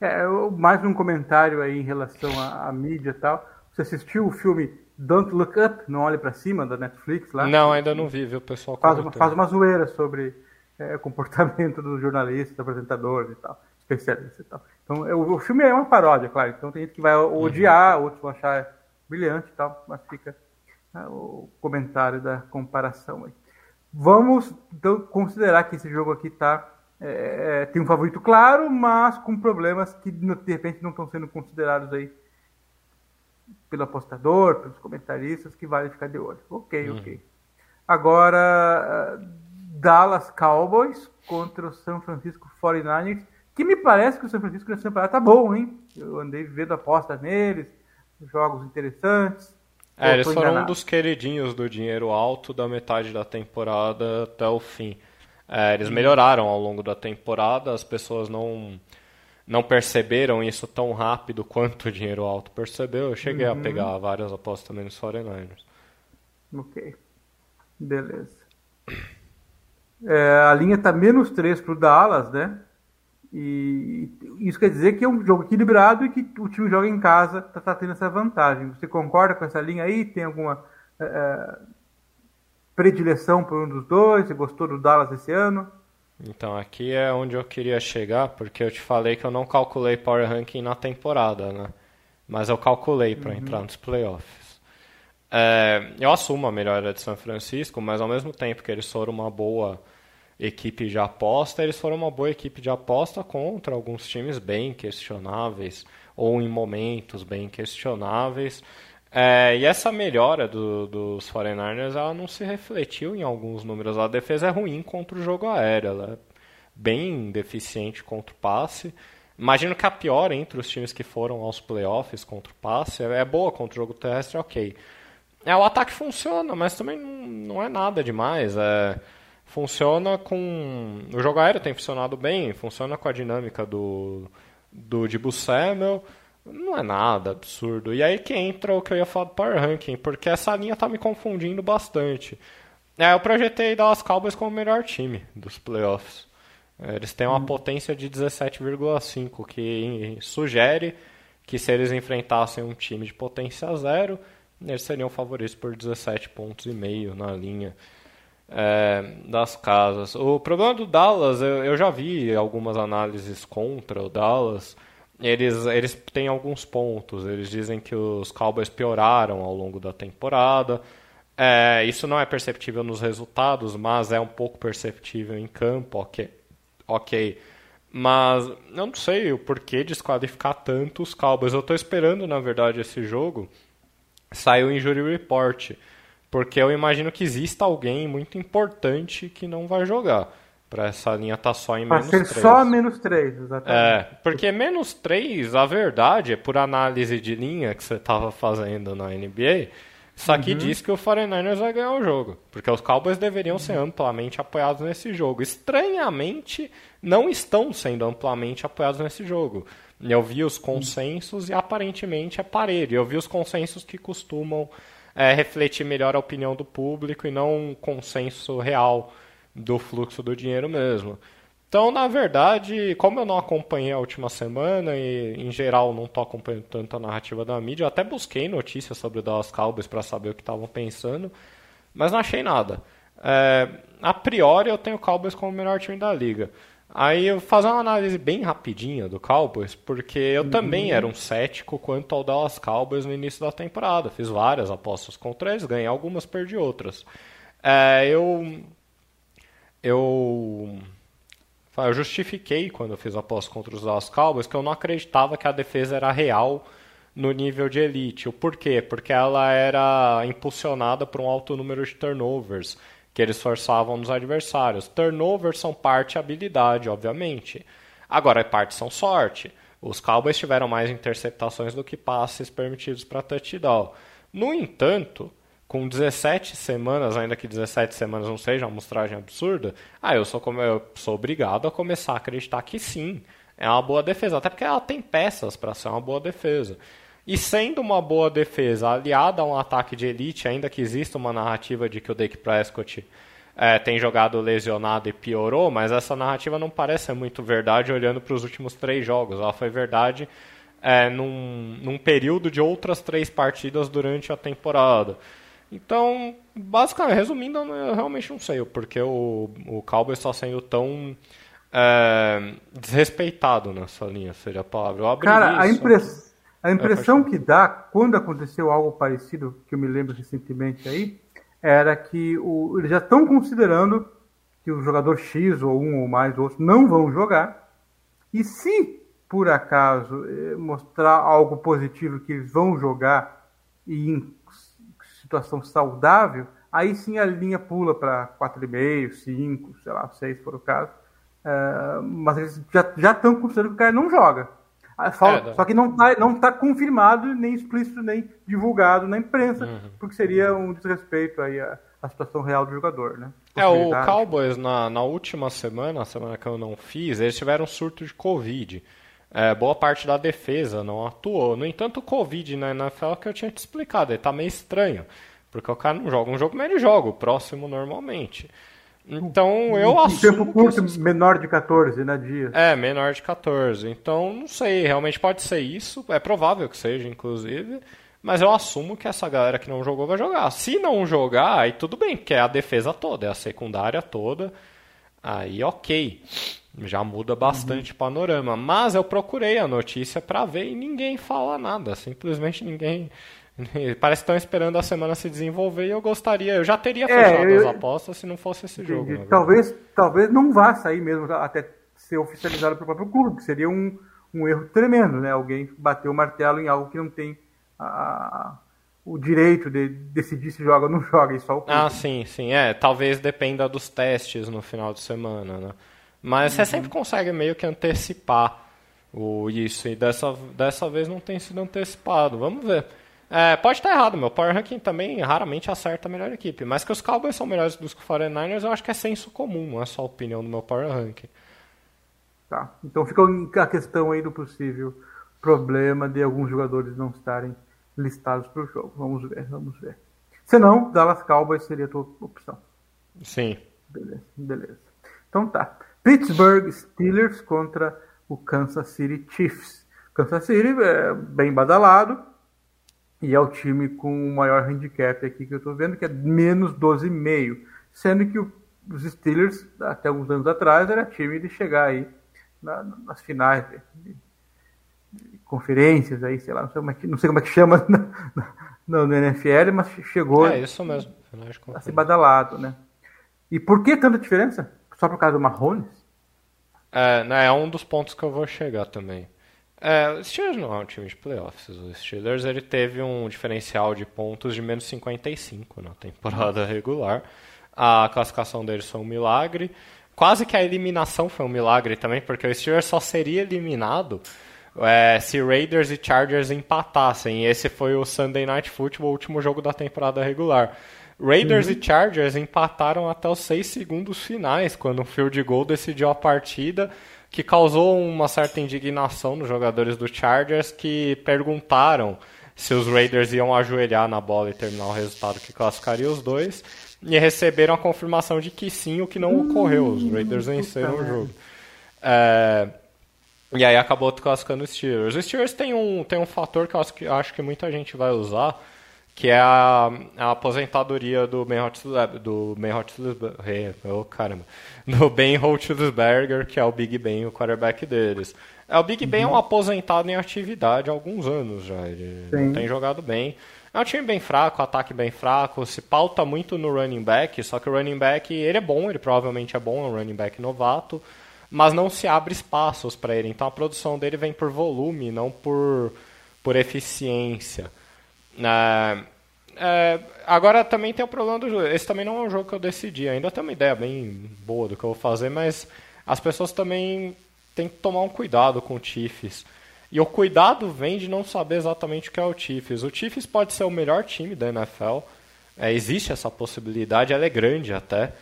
É, mais um comentário aí em relação à, à mídia e tal. Você assistiu o filme Don't Look Up, Não Olhe para Cima, da Netflix lá. Não, ainda não vi, viu, pessoal? Faz uma, faz uma zoeira sobre é, comportamento dos jornalistas, apresentadores e tal, especialistas e tal. Então, é, o, o, filme é uma paródia, claro. Então tem gente que vai odiar, uhum. outros vão achar brilhante e tal, mas fica né, o comentário da comparação aí. Vamos então considerar que esse jogo aqui tá, é, é tem um favorito claro, mas com problemas que de repente não estão sendo considerados aí pelo apostador, pelos comentaristas, que vale ficar de olho. Ok, hum. ok. Agora, Dallas Cowboys contra o São Francisco 49ers, que me parece que o São Francisco nessa temporada tá bom, hein? Eu andei vendo apostas neles, jogos interessantes. É, eles foram enganado. um dos queridinhos do dinheiro alto da metade da temporada até o fim. É, eles melhoraram ao longo da temporada, as pessoas não não perceberam isso tão rápido quanto o dinheiro alto percebeu. Eu cheguei uhum. a pegar várias apostas também nos 49ers. Ok. Beleza. É, a linha está menos 3 para o Dallas, né? E isso quer dizer que é um jogo equilibrado e que o time joga em casa, está tá tendo essa vantagem. Você concorda com essa linha aí? Tem alguma é, predileção por um dos dois? Você gostou do Dallas esse ano? Então aqui é onde eu queria chegar, porque eu te falei que eu não calculei Power Ranking na temporada, né? Mas eu calculei para uhum. entrar nos playoffs. É, eu assumo a melhora de São Francisco, mas ao mesmo tempo que eles foram uma boa equipe de aposta, eles foram uma boa equipe de aposta contra alguns times bem questionáveis, ou em momentos bem questionáveis. É, e essa melhora do, dos 49ers ela não se refletiu em alguns números. A defesa é ruim contra o jogo aéreo, ela é bem deficiente contra o passe. Imagino que a pior entre os times que foram aos playoffs contra o passe é boa contra o jogo terrestre, ok. É, o ataque funciona, mas também não, é nada demais. É, funciona com. O jogo aéreo tem funcionado bem, funciona com a dinâmica do, do Dibu Samuel não é nada absurdo. E aí que entra o que eu ia falar do Power Ranking, porque essa linha tá me confundindo bastante. É, eu projetei Dallas Cowboys como o melhor time dos playoffs. Eles têm uma hum. potência de 17,5, que sugere que se eles enfrentassem um time de potência zero, eles seriam favoritos por 17 pontos e meio na linha é, das casas. O problema do Dallas, eu, eu já vi algumas análises contra o Dallas, eles, eles têm alguns pontos. Eles dizem que os Cowboys pioraram ao longo da temporada. É, isso não é perceptível nos resultados, mas é um pouco perceptível em campo, ok. Ok. Mas eu não sei o porquê desqualificar tanto os Cowboys. Eu estou esperando, na verdade, esse jogo sair o Injury Report. Porque eu imagino que exista alguém muito importante que não vai jogar. Pra essa linha tá só em pra menos 3. ser só menos 3, exatamente. É, porque menos 3, a verdade, é por análise de linha que você tava fazendo na NBA, isso aqui uhum. diz que o 49ers vai ganhar o jogo. Porque os Cowboys deveriam ser amplamente apoiados nesse jogo. Estranhamente, não estão sendo amplamente apoiados nesse jogo. Eu vi os consensos e aparentemente é parelho. Eu vi os consensos que costumam é, refletir melhor a opinião do público e não um consenso real do fluxo do dinheiro mesmo. Então, na verdade, como eu não acompanhei a última semana e, em geral, não estou acompanhando tanto a narrativa da mídia, eu até busquei notícias sobre o Dallas Cowboys para saber o que estavam pensando, mas não achei nada. É, a priori, eu tenho o Cowboys como o melhor time da liga. Aí eu vou fazer uma análise bem rapidinha do Cowboys, porque eu uhum. também era um cético quanto ao Dallas Cowboys no início da temporada. Fiz várias apostas contra eles, ganhei algumas, perdi outras. É, eu eu eu justifiquei quando eu fiz a aposta contra os Dallas Cowboys que eu não acreditava que a defesa era real no nível de elite. O porquê? Porque ela era impulsionada por um alto número de turnovers que eles forçavam nos adversários. Turnovers são parte habilidade, obviamente. Agora, parte são sorte. Os Cowboys tiveram mais interceptações do que passes permitidos para touchdown. No entanto, com 17 semanas, ainda que 17 semanas não seja uma amostragem absurda, ah, eu sou, eu sou obrigado a começar a acreditar que sim, é uma boa defesa. Até porque ela tem peças para ser uma boa defesa. E sendo uma boa defesa aliada a um ataque de elite, ainda que exista uma narrativa de que o Dake Prescott é, tem jogado lesionado e piorou, mas essa narrativa não parece ser muito verdade olhando para os últimos três jogos. Ela foi verdade é, num, num período de outras três partidas durante a temporada. Então, basicamente, resumindo, eu realmente não sei porque o, o Cowboys está sendo tão é, desrespeitado nessa linha, seria a palavra. Eu Cara, a, impress... a impressão que dá quando aconteceu algo parecido, que eu me lembro recentemente aí, era que o, eles já estão considerando que o jogador X ou um ou mais outros não vão jogar. E se por acaso eh, mostrar algo positivo que eles vão jogar e situação saudável, aí sim a linha pula para 4,5, 5, sei lá, 6 se for o caso. Uh, mas eles já estão considerando que o cara não joga. Ah, só, é, só que não está não tá confirmado, nem explícito, nem divulgado na imprensa, uhum. porque seria um desrespeito aí à, à situação real do jogador, né? É, o Cowboys, na, na última semana, a semana que eu não fiz, eles tiveram um surto de Covid. É, boa parte da defesa não atuou. No entanto, o Covid na NFL que eu tinha te explicado, ele tá meio estranho. Porque o cara não joga um jogo, mas ele joga o próximo normalmente. Então eu um assumo. Tempo curto, menor de 14, né? Dias. É, menor de 14. Então, não sei, realmente pode ser isso. É provável que seja, inclusive. Mas eu assumo que essa galera que não jogou vai jogar. Se não jogar, aí tudo bem, porque é a defesa toda, é a secundária toda. aí ok. Já muda bastante o panorama. Mas eu procurei a notícia para ver e ninguém fala nada. Simplesmente ninguém. Parece que estão esperando a semana se desenvolver e eu gostaria. Eu já teria é, fechado eu... as apostas se não fosse esse jogo. Talvez, talvez não vá sair mesmo até ser oficializado pelo próprio clube, que seria um, um erro tremendo, né? Alguém bater o martelo em algo que não tem a, o direito de decidir se joga ou não joga, e só o clube. Ah, sim, sim. É, talvez dependa dos testes no final de semana, né? Mas uhum. você sempre consegue meio que antecipar o, isso, e dessa, dessa vez não tem sido antecipado. Vamos ver. É, pode estar errado, meu Power Ranking também raramente acerta a melhor equipe. Mas que os Cowboys são melhores do que os 49ers, eu acho que é senso comum, não é só a opinião do meu Power Ranking. Tá, então fica a questão aí do possível problema de alguns jogadores não estarem listados para o jogo. Vamos ver, vamos ver. Se não, Dallas Cowboys seria a tua opção. Sim. Beleza, beleza. Então tá. Pittsburgh Steelers contra o Kansas City Chiefs. Kansas City é bem badalado e é o time com o maior handicap aqui que eu estou vendo, que é menos 12,5. Sendo que os Steelers, até alguns anos atrás, era time de chegar aí na, nas finais de, de, conferências, aí, sei lá, não sei como é que, não sei como é que chama no, no NFL, mas chegou é, isso mesmo. a ser badalado, né? E por que tanta diferença? Só por causa do Marrones? É, né, é um dos pontos que eu vou chegar também. É, o Steelers não é um time de playoffs. O Steelers ele teve um diferencial de pontos de menos 55 na temporada regular. A classificação deles foi um milagre. Quase que a eliminação foi um milagre também, porque o Steelers só seria eliminado é, se Raiders e Chargers empatassem. E esse foi o Sunday Night Football, o último jogo da temporada regular. Raiders uhum. e Chargers empataram até os seis segundos finais, quando um field goal decidiu a partida, que causou uma certa indignação nos jogadores do Chargers, que perguntaram se os Raiders iam ajoelhar na bola e terminar o resultado que classificaria os dois, e receberam a confirmação de que sim, o que não ocorreu. Os Raiders venceram o jogo. É, e aí acabou classificando os Steelers. Os Steelers tem um, tem um fator que eu acho que, acho que muita gente vai usar, que é a, a aposentadoria do Ben Roethlisberger, do Ben Roethlisberger, oh, caramba, do Ben Roethlisberger, que é o Big Ben, o quarterback deles. É, o Big Ben é um uhum. aposentado em atividade há alguns anos já, ele Sim. tem jogado bem. É um time bem fraco, ataque bem fraco, se pauta muito no running back, só que o running back, ele é bom, ele provavelmente é bom, é um running back novato, mas não se abre espaços para ele, então a produção dele vem por volume, não por, por eficiência. É, agora também tem o problema do jogo. Esse também não é um jogo que eu decidi. Ainda tem uma ideia bem boa do que eu vou fazer, mas as pessoas também têm que tomar um cuidado com o Chiefs. E o cuidado vem de não saber exatamente o que é o Chiefs. O Chiefs pode ser o melhor time da NFL. É, existe essa possibilidade, ela é grande até.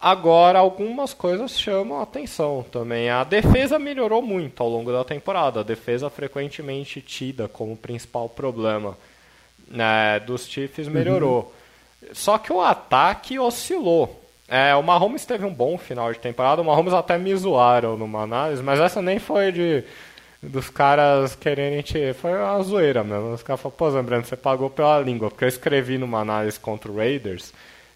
Agora, algumas coisas chamam a atenção também. A defesa melhorou muito ao longo da temporada. A defesa frequentemente tida como principal problema né, dos Chiefs melhorou. Uhum. Só que o ataque oscilou. É, o Mahomes teve um bom final de temporada. O Mahomes até me zoaram numa análise, mas essa nem foi de dos caras quererem te. Foi uma zoeira mesmo. Os caras falaram, pô, Zambrano, você pagou pela língua. Porque eu escrevi numa análise contra o Raiders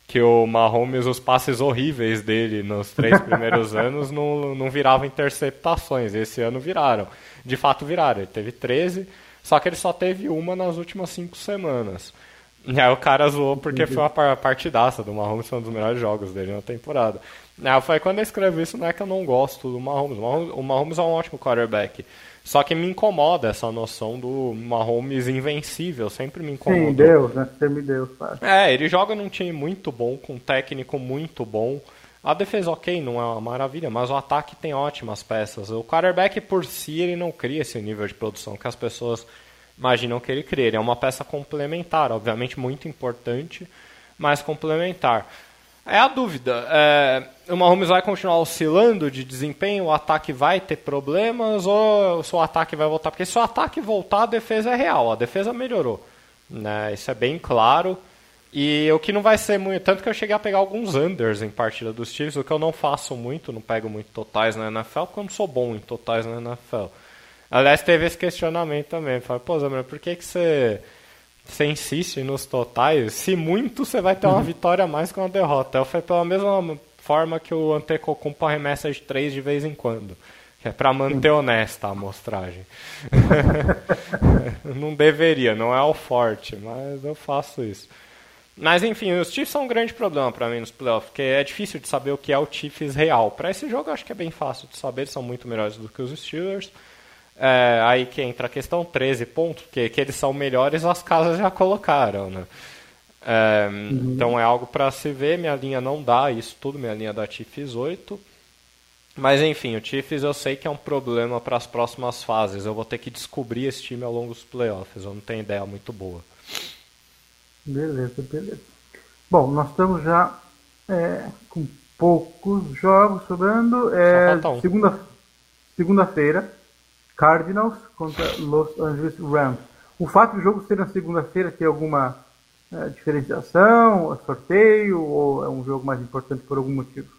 que o Mahomes, os passes horríveis dele nos três primeiros anos não, não viravam interceptações. Esse ano viraram. De fato viraram. Ele teve 13 só que ele só teve uma nas últimas cinco semanas. E aí o cara zoou porque foi uma partidaça do Mahomes, foi um dos melhores jogos dele na temporada. Aí eu falei, quando eu escrevo isso, não é que eu não gosto do Mahomes. O Mahomes é um ótimo quarterback. Só que me incomoda essa noção do Mahomes invencível, sempre me incomoda. Sim, Deus, né? Você me deu. É, ele joga num time muito bom, com um técnico muito bom. A defesa, ok, não é uma maravilha, mas o ataque tem ótimas peças. O quarterback por si, ele não cria esse nível de produção que as pessoas imaginam que ele cria. Ele é uma peça complementar, obviamente muito importante, mas complementar. É a dúvida. É, o Mahomes vai continuar oscilando de desempenho, o ataque vai ter problemas ou o seu ataque vai voltar? Porque se o ataque voltar, a defesa é real, a defesa melhorou. Né? Isso é bem claro. E o que não vai ser muito. Tanto que eu cheguei a pegar alguns unders em partida dos Chiefs, o que eu não faço muito, não pego muito totais na NFL, porque eu não sou bom em totais na NFL. Aliás, teve esse questionamento também. Falei, pô, Zé, por que, que você, você insiste nos totais? Se muito, você vai ter uma uhum. vitória a mais que uma derrota. Eu falei, pela mesma forma que o Antetokounmpo arremessa de três de vez em quando. É para manter honesta a amostragem. não deveria, não é o forte, mas eu faço isso. Mas enfim, os Chiefs são um grande problema para mim nos playoffs, porque é difícil de saber o que é o Chiefs real. Para esse jogo eu acho que é bem fácil de saber, eles são muito melhores do que os Steelers. É, aí que entra a questão 13 pontos, porque que eles são melhores as casas já colocaram, né? É, uhum. Então é algo para se ver, minha linha não dá isso tudo, minha linha da Chiefs 8. Mas enfim, o Chiefs eu sei que é um problema para as próximas fases. Eu vou ter que descobrir esse time ao longo dos playoffs, eu não tenho ideia muito boa. Beleza, beleza. Bom, nós estamos já é, com poucos jogos sobrando. É, um. segunda, segunda-feira, Cardinals contra Los Angeles Rams. O fato do jogo ser na segunda-feira tem alguma é, diferenciação, sorteio ou é um jogo mais importante por algum motivo?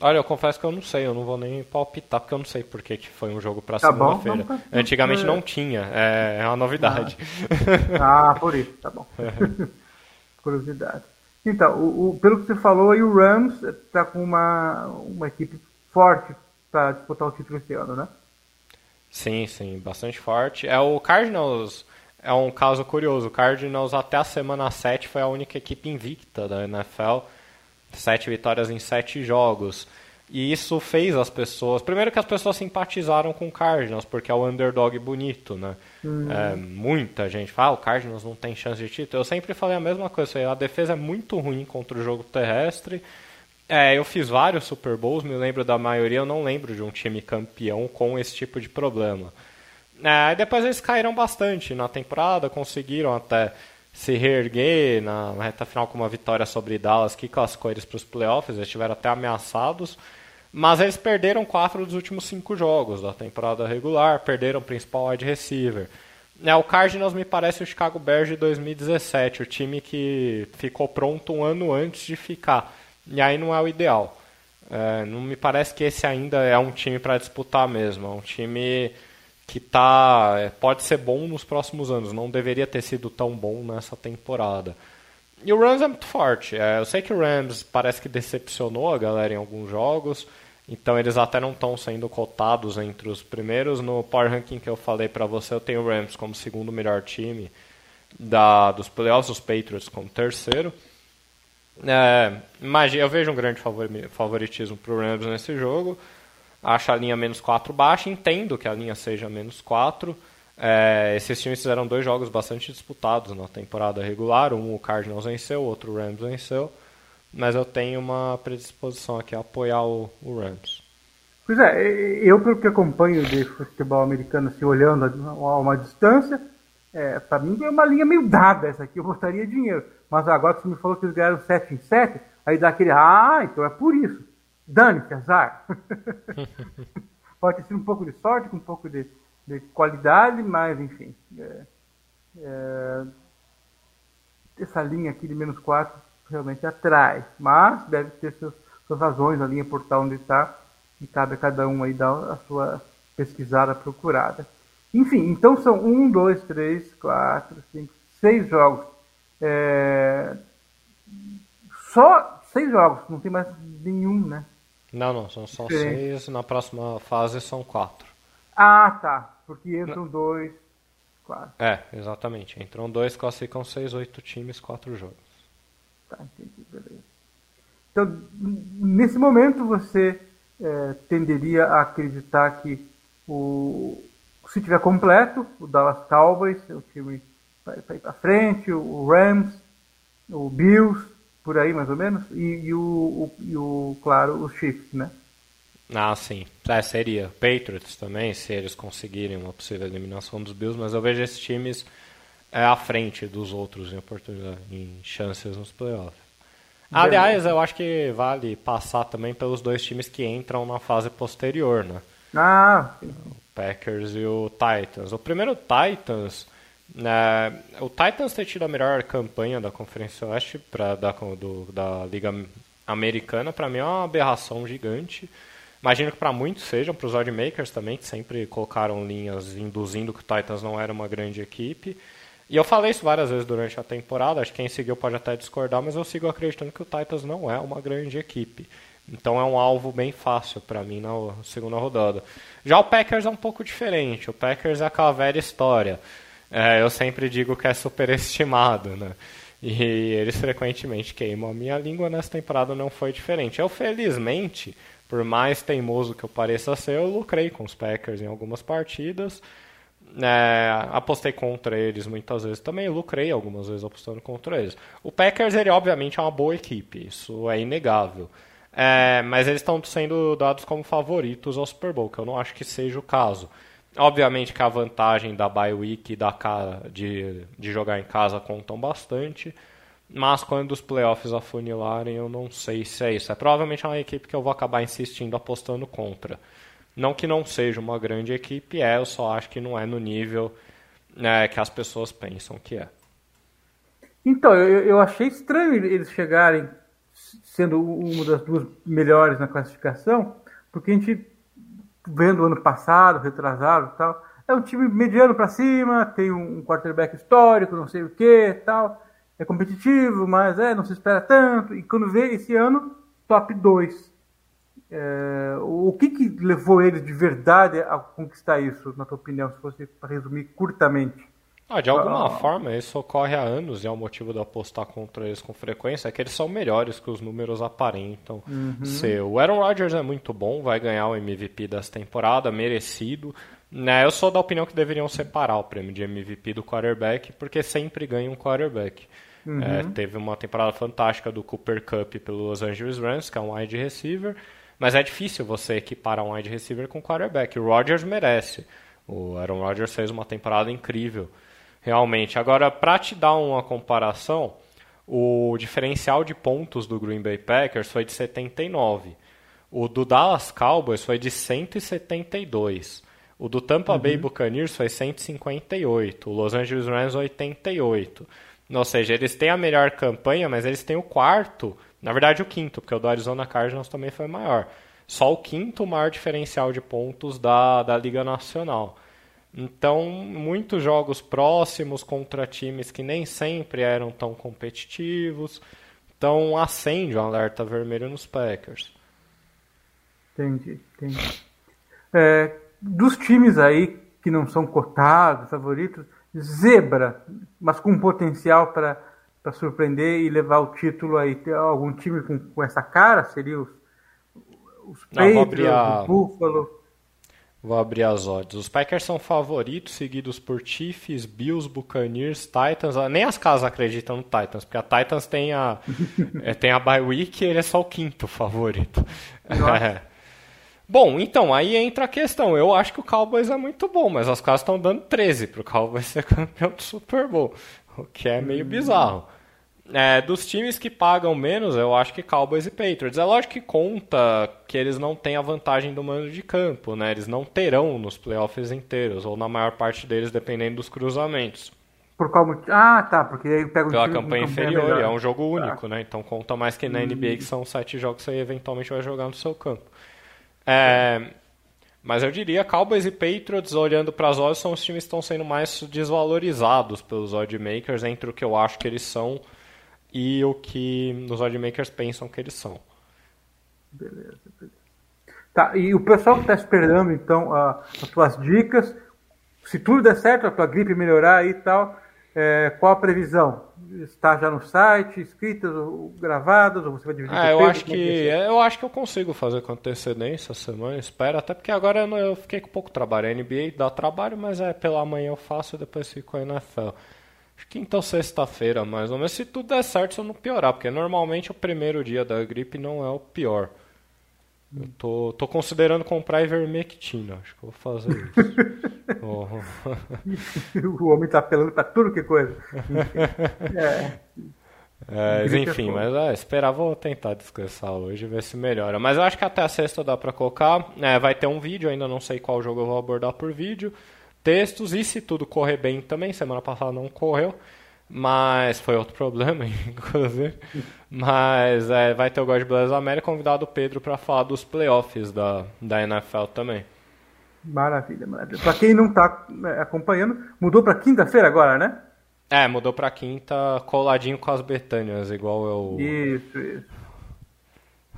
Olha, eu confesso que eu não sei, eu não vou nem palpitar, porque eu não sei por que, que foi um jogo para tá segunda-feira. Tá Antigamente não tinha, é, é uma novidade. Ah. ah, por isso, tá bom. É. Curiosidade. Então, o, o, pelo que você falou aí, o Rams está com uma, uma equipe forte para disputar o título esse ano, né? Sim, sim, bastante forte. É o Cardinals é um caso curioso. O Cardinals até a semana 7 foi a única equipe invicta da NFL sete vitórias em sete jogos. E isso fez as pessoas. Primeiro que as pessoas simpatizaram com o Cardinals, porque é o underdog bonito, né? Uhum. É, muita gente fala, ah, o Cardinals não tem chance de título. Eu sempre falei a mesma coisa, a defesa é muito ruim contra o jogo terrestre. É, eu fiz vários Super Bowls, me lembro da maioria, eu não lembro de um time campeão com esse tipo de problema. É, depois eles caíram bastante na temporada, conseguiram até se reerguer na, reta final com uma vitória sobre Dallas que classificou eles para os playoffs, eles estiveram até ameaçados, mas eles perderam quatro dos últimos cinco jogos da temporada regular, perderam o principal wide receiver. É, o Cardinals me parece o Chicago Bears de 2017, o time que ficou pronto um ano antes de ficar, e aí não é o ideal. É, não me parece que esse ainda é um time para disputar mesmo, é um time que tá é, pode ser bom nos próximos anos, não deveria ter sido tão bom nessa temporada. E o Rams é muito forte. É, eu sei que o Rams parece que decepcionou a galera em alguns jogos, então eles até não estão sendo cotados entre os primeiros. No Power Ranking que eu falei para você, eu tenho o Rams como segundo melhor time da, dos playoffs, os Patriots como terceiro. É, imagina, eu vejo um grande favoritismo para o Rams nesse jogo acho a linha menos 4 baixa, entendo que a linha seja menos 4. É, esses times fizeram dois jogos bastante disputados na temporada regular. Um o Cardinals venceu, o outro o Rams venceu. Mas eu tenho uma predisposição aqui a apoiar o, o Rams. Pois é, eu pelo que acompanho de futebol americano, assim, olhando a uma distância, é, para mim é uma linha meio dada essa aqui, eu botaria dinheiro. Mas agora que você me falou que eles ganharam 7 em 7, aí dá aquele, ah, então é por isso. Dane-se, azar. Pode ter sido um pouco de sorte, com um pouco de, de qualidade, mas enfim. É, é, essa linha aqui de menos 4 realmente atrai. Mas deve ter seus, suas razões, a linha portal onde está, e cabe a cada um aí dar a sua pesquisada, procurada. Enfim, então são 1, 2, 3, 4, 5, 6 jogos. É, só 6 jogos, não tem mais nenhum, né? Não, não, são só seis. Na próxima fase são quatro. Ah, tá. Porque entram não. dois, quatro. É, exatamente. Entram dois, classificam seis, oito times, quatro jogos. Tá, entendi, beleza. Então, nesse momento, você é, tenderia a acreditar que o, se tiver completo, o Dallas Cowboys, o time vai, vai para frente, o Rams, o Bills, por aí mais ou menos, e, e o, o, e o, claro, os Chiefs, né? Ah, sim. É, seria. Patriots também, se eles conseguirem uma possível eliminação dos Bills, mas eu vejo esses times é, à frente dos outros em oportunidade, em chances nos playoffs. Aliás, eu acho que vale passar também pelos dois times que entram na fase posterior, né? Ah, sim. O Packers e o Titans. O primeiro Titans é, o Titans ter tido a melhor campanha da Conferência Oeste pra, da, do, da Liga Americana, para mim é uma aberração gigante. Imagino que para muitos sejam, para os oddmakers também, que sempre colocaram linhas induzindo que o Titans não era uma grande equipe. E eu falei isso várias vezes durante a temporada, acho que quem seguiu pode até discordar, mas eu sigo acreditando que o Titans não é uma grande equipe. Então é um alvo bem fácil para mim na segunda rodada. Já o Packers é um pouco diferente. O Packers é aquela velha história. É, eu sempre digo que é superestimado, né? E eles frequentemente queimam a minha língua nessa temporada não foi diferente. Eu, felizmente, por mais teimoso que eu pareça ser, eu lucrei com os Packers em algumas partidas. É, apostei contra eles muitas vezes também, lucrei algumas vezes apostando contra eles. O Packers, ele obviamente é uma boa equipe, isso é inegável. É, mas eles estão sendo dados como favoritos ao Super Bowl, que eu não acho que seja o caso. Obviamente que a vantagem da bye week e da de, de jogar em casa contam bastante, mas quando os playoffs afunilarem, eu não sei se é isso. É provavelmente uma equipe que eu vou acabar insistindo apostando contra. Não que não seja uma grande equipe, é, eu só acho que não é no nível né, que as pessoas pensam que é. Então, eu, eu achei estranho eles chegarem sendo uma das duas melhores na classificação, porque a gente, vendo o ano passado, retrasado e tal, é um time mediano para cima, tem um quarterback histórico, não sei o que tal, é competitivo, mas é, não se espera tanto, e quando vê esse ano, top 2. É, o que, que levou eles de verdade a conquistar isso, na tua opinião, se fosse para resumir curtamente? Ah, de alguma ah. forma, isso ocorre há anos e é o motivo de apostar contra eles com frequência, é que eles são melhores que os números aparentam uhum. ser. O Aaron Rodgers é muito bom, vai ganhar o MVP dessa temporada, merecido. Né, eu sou da opinião que deveriam separar o prêmio de MVP do quarterback, porque sempre ganha um quarterback. Uhum. É, teve uma temporada fantástica do Cooper Cup pelo Los Angeles Rams, que é um wide receiver, mas é difícil você equiparar um wide receiver com quarterback. O Rodgers merece. O Aaron Rodgers fez uma temporada incrível realmente. Agora, para te dar uma comparação, o diferencial de pontos do Green Bay Packers foi de 79. O do Dallas Cowboys foi de 172. O do Tampa uhum. Bay Buccaneers foi 158. O Los Angeles Rams 88. Ou seja, eles têm a melhor campanha, mas eles têm o quarto, na verdade o quinto, porque o do Arizona Cardinals também foi maior. Só o quinto maior diferencial de pontos da, da Liga Nacional. Então, muitos jogos próximos contra times que nem sempre eram tão competitivos. Então, acende o um alerta vermelho nos Packers. Entendi, entendi. É, dos times aí que não são cotados, favoritos, zebra, mas com potencial para surpreender e levar o título aí. Tem algum time com, com essa cara? Seria os, os Patriots, o Buffalo? Vou abrir as odds. Os Packers são favoritos, seguidos por Chiefs, Bills, Buccaneers, Titans. Ah, nem as casas acreditam no Titans, porque a Titans tem a, é, tem a bye week e ele é só o quinto favorito. É. Bom, então, aí entra a questão. Eu acho que o Cowboys é muito bom, mas as casas estão dando 13 para o Cowboys ser campeão do Super Bowl, o que é meio hum. bizarro. É, dos times que pagam menos, eu acho que Cowboys e Patriots. É lógico que conta que eles não têm a vantagem do mando de campo, né? Eles não terão nos playoffs inteiros, ou na maior parte deles, dependendo dos cruzamentos. Por qual motivo? Ah, tá, porque aí pega um Pela campanha inferior, é um jogo único, tá. né? Então conta mais que na hum. NBA, que são sete jogos que você eventualmente vai jogar no seu campo. É, mas eu diria Cowboys e Patriots, olhando para as odds, são os times que estão sendo mais desvalorizados pelos oddmakers entre o que eu acho que eles são e o que os oddmakers pensam que eles são. Beleza, beleza. Tá, e o pessoal que está esperando, então, a, as tuas dicas, se tudo der certo, a tua gripe melhorar e tal, é, qual a previsão? Está já no site, escritas ou gravadas, ou você vai dividir? Ah, eu acho que é eu acho que eu consigo fazer com antecedência essa semana, espero, até porque agora eu, não, eu fiquei com pouco trabalho. A NBA dá trabalho, mas é pela manhã eu faço e depois fico aí na NFL. Quinta ou sexta-feira, mais ou menos. Se tudo der certo, se eu não piorar, porque normalmente o primeiro dia da gripe não é o pior. Eu tô, tô considerando comprar Ivermectina, acho que eu vou fazer isso. oh. o homem tá apelando pra tudo que coisa. é. É, enfim, mas é, esperar, vou tentar descansar hoje e ver se melhora. Mas eu acho que até a sexta dá pra colocar. É, vai ter um vídeo, ainda não sei qual jogo eu vou abordar por vídeo textos e se tudo correr bem também, semana passada não correu, mas foi outro problema, inclusive. Mas é, vai ter o God Bless América convidado o Pedro para falar dos playoffs da, da NFL também. Maravilha, maravilha. Para quem não está é, acompanhando, mudou para quinta-feira agora, né? É, mudou para quinta, coladinho com as Betânias, igual eu. Isso, isso.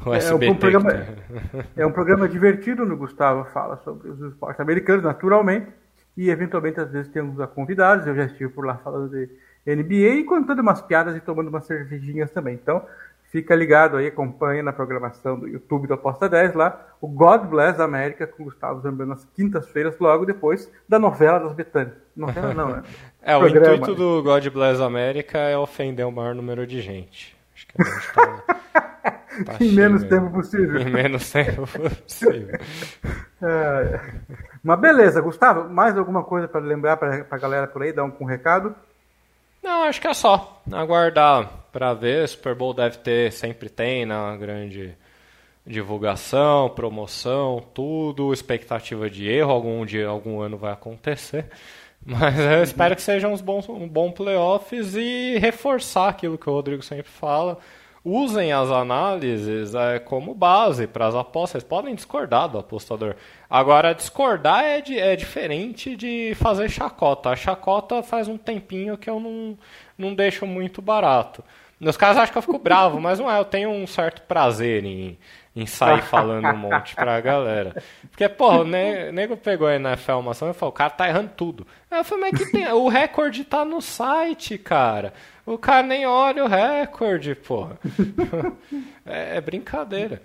O SBT. É um, programa, é um programa divertido, no Gustavo fala sobre os esportes americanos, naturalmente, e eventualmente às vezes temos convidados, eu já estive por lá falando de NBA e contando umas piadas e tomando umas cervejinhas também. Então, fica ligado aí, acompanha na programação do YouTube do Aposta 10 lá, o God Bless América com Gustavo Zambrano nas quintas-feiras, logo depois da novela das Betânias. Novela não, né? é, o intuito do God Bless América é ofender o maior número de gente. Acho que a gente tá... Tá em menos tempo possível. Em menos tempo possível. é, mas beleza, Gustavo, mais alguma coisa para lembrar para a galera por aí, dar um, um recado? Não, acho que é só aguardar para ver. Super Bowl deve ter, sempre tem na grande divulgação, promoção, tudo, expectativa de erro, algum dia, algum ano vai acontecer. Mas eu espero que sejam uns bons, um bom playoffs e reforçar aquilo que o Rodrigo sempre fala usem as análises é, como base para as apostas. Vocês podem discordar do apostador. Agora, discordar é, de, é diferente de fazer chacota. A chacota faz um tempinho que eu não, não deixo muito barato. Nos casos, acho que eu fico bravo, mas não é. Eu tenho um certo prazer em, em sair falando um monte pra galera. Porque, porra, o nego pegou na NFL uma ação e falou: o cara tá errando tudo. Aí eu falei: mas que tem? O recorde tá no site, cara. O cara nem olha o recorde, porra. é, é brincadeira.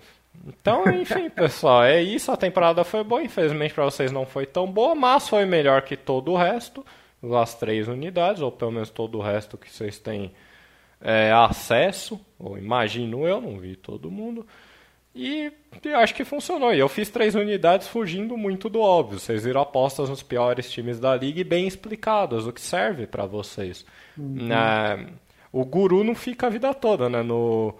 Então, enfim, pessoal, é isso. A temporada foi boa. Infelizmente para vocês não foi tão boa, mas foi melhor que todo o resto. As três unidades, ou pelo menos todo o resto que vocês têm é, acesso. Ou imagino eu, não vi todo mundo. E eu acho que funcionou. E eu fiz três unidades fugindo muito do óbvio. Vocês viram apostas nos piores times da liga e bem explicadas, o que serve para vocês. Uhum. É, o guru não fica a vida toda, né? No,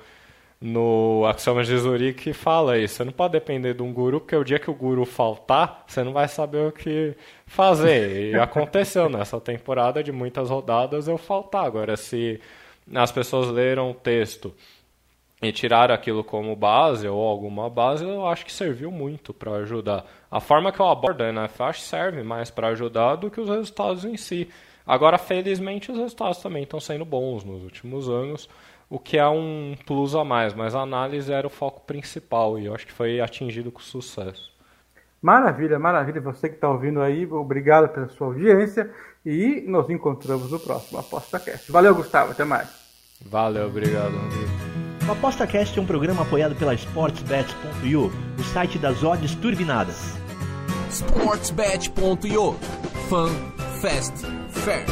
no Axioma de Zurique fala isso. Você não pode depender de um guru, porque o dia que o guru faltar, você não vai saber o que fazer. E aconteceu nessa temporada de muitas rodadas eu faltar. Agora, se as pessoas leram o texto e tirar aquilo como base ou alguma base, eu acho que serviu muito para ajudar. A forma que eu abordo a NFL serve mais para ajudar do que os resultados em si. Agora, felizmente, os resultados também estão sendo bons nos últimos anos, o que é um plus a mais, mas a análise era o foco principal e eu acho que foi atingido com sucesso. Maravilha, maravilha. Você que está ouvindo aí, obrigado pela sua audiência e nos encontramos no próximo ApostaCast. Valeu, Gustavo. Até mais. Valeu, obrigado, Rodrigo. O ApostaCast é um programa apoiado pela SportsBet.io, o site das odds turbinadas. SportsBet.io Fun, Fast, Fair.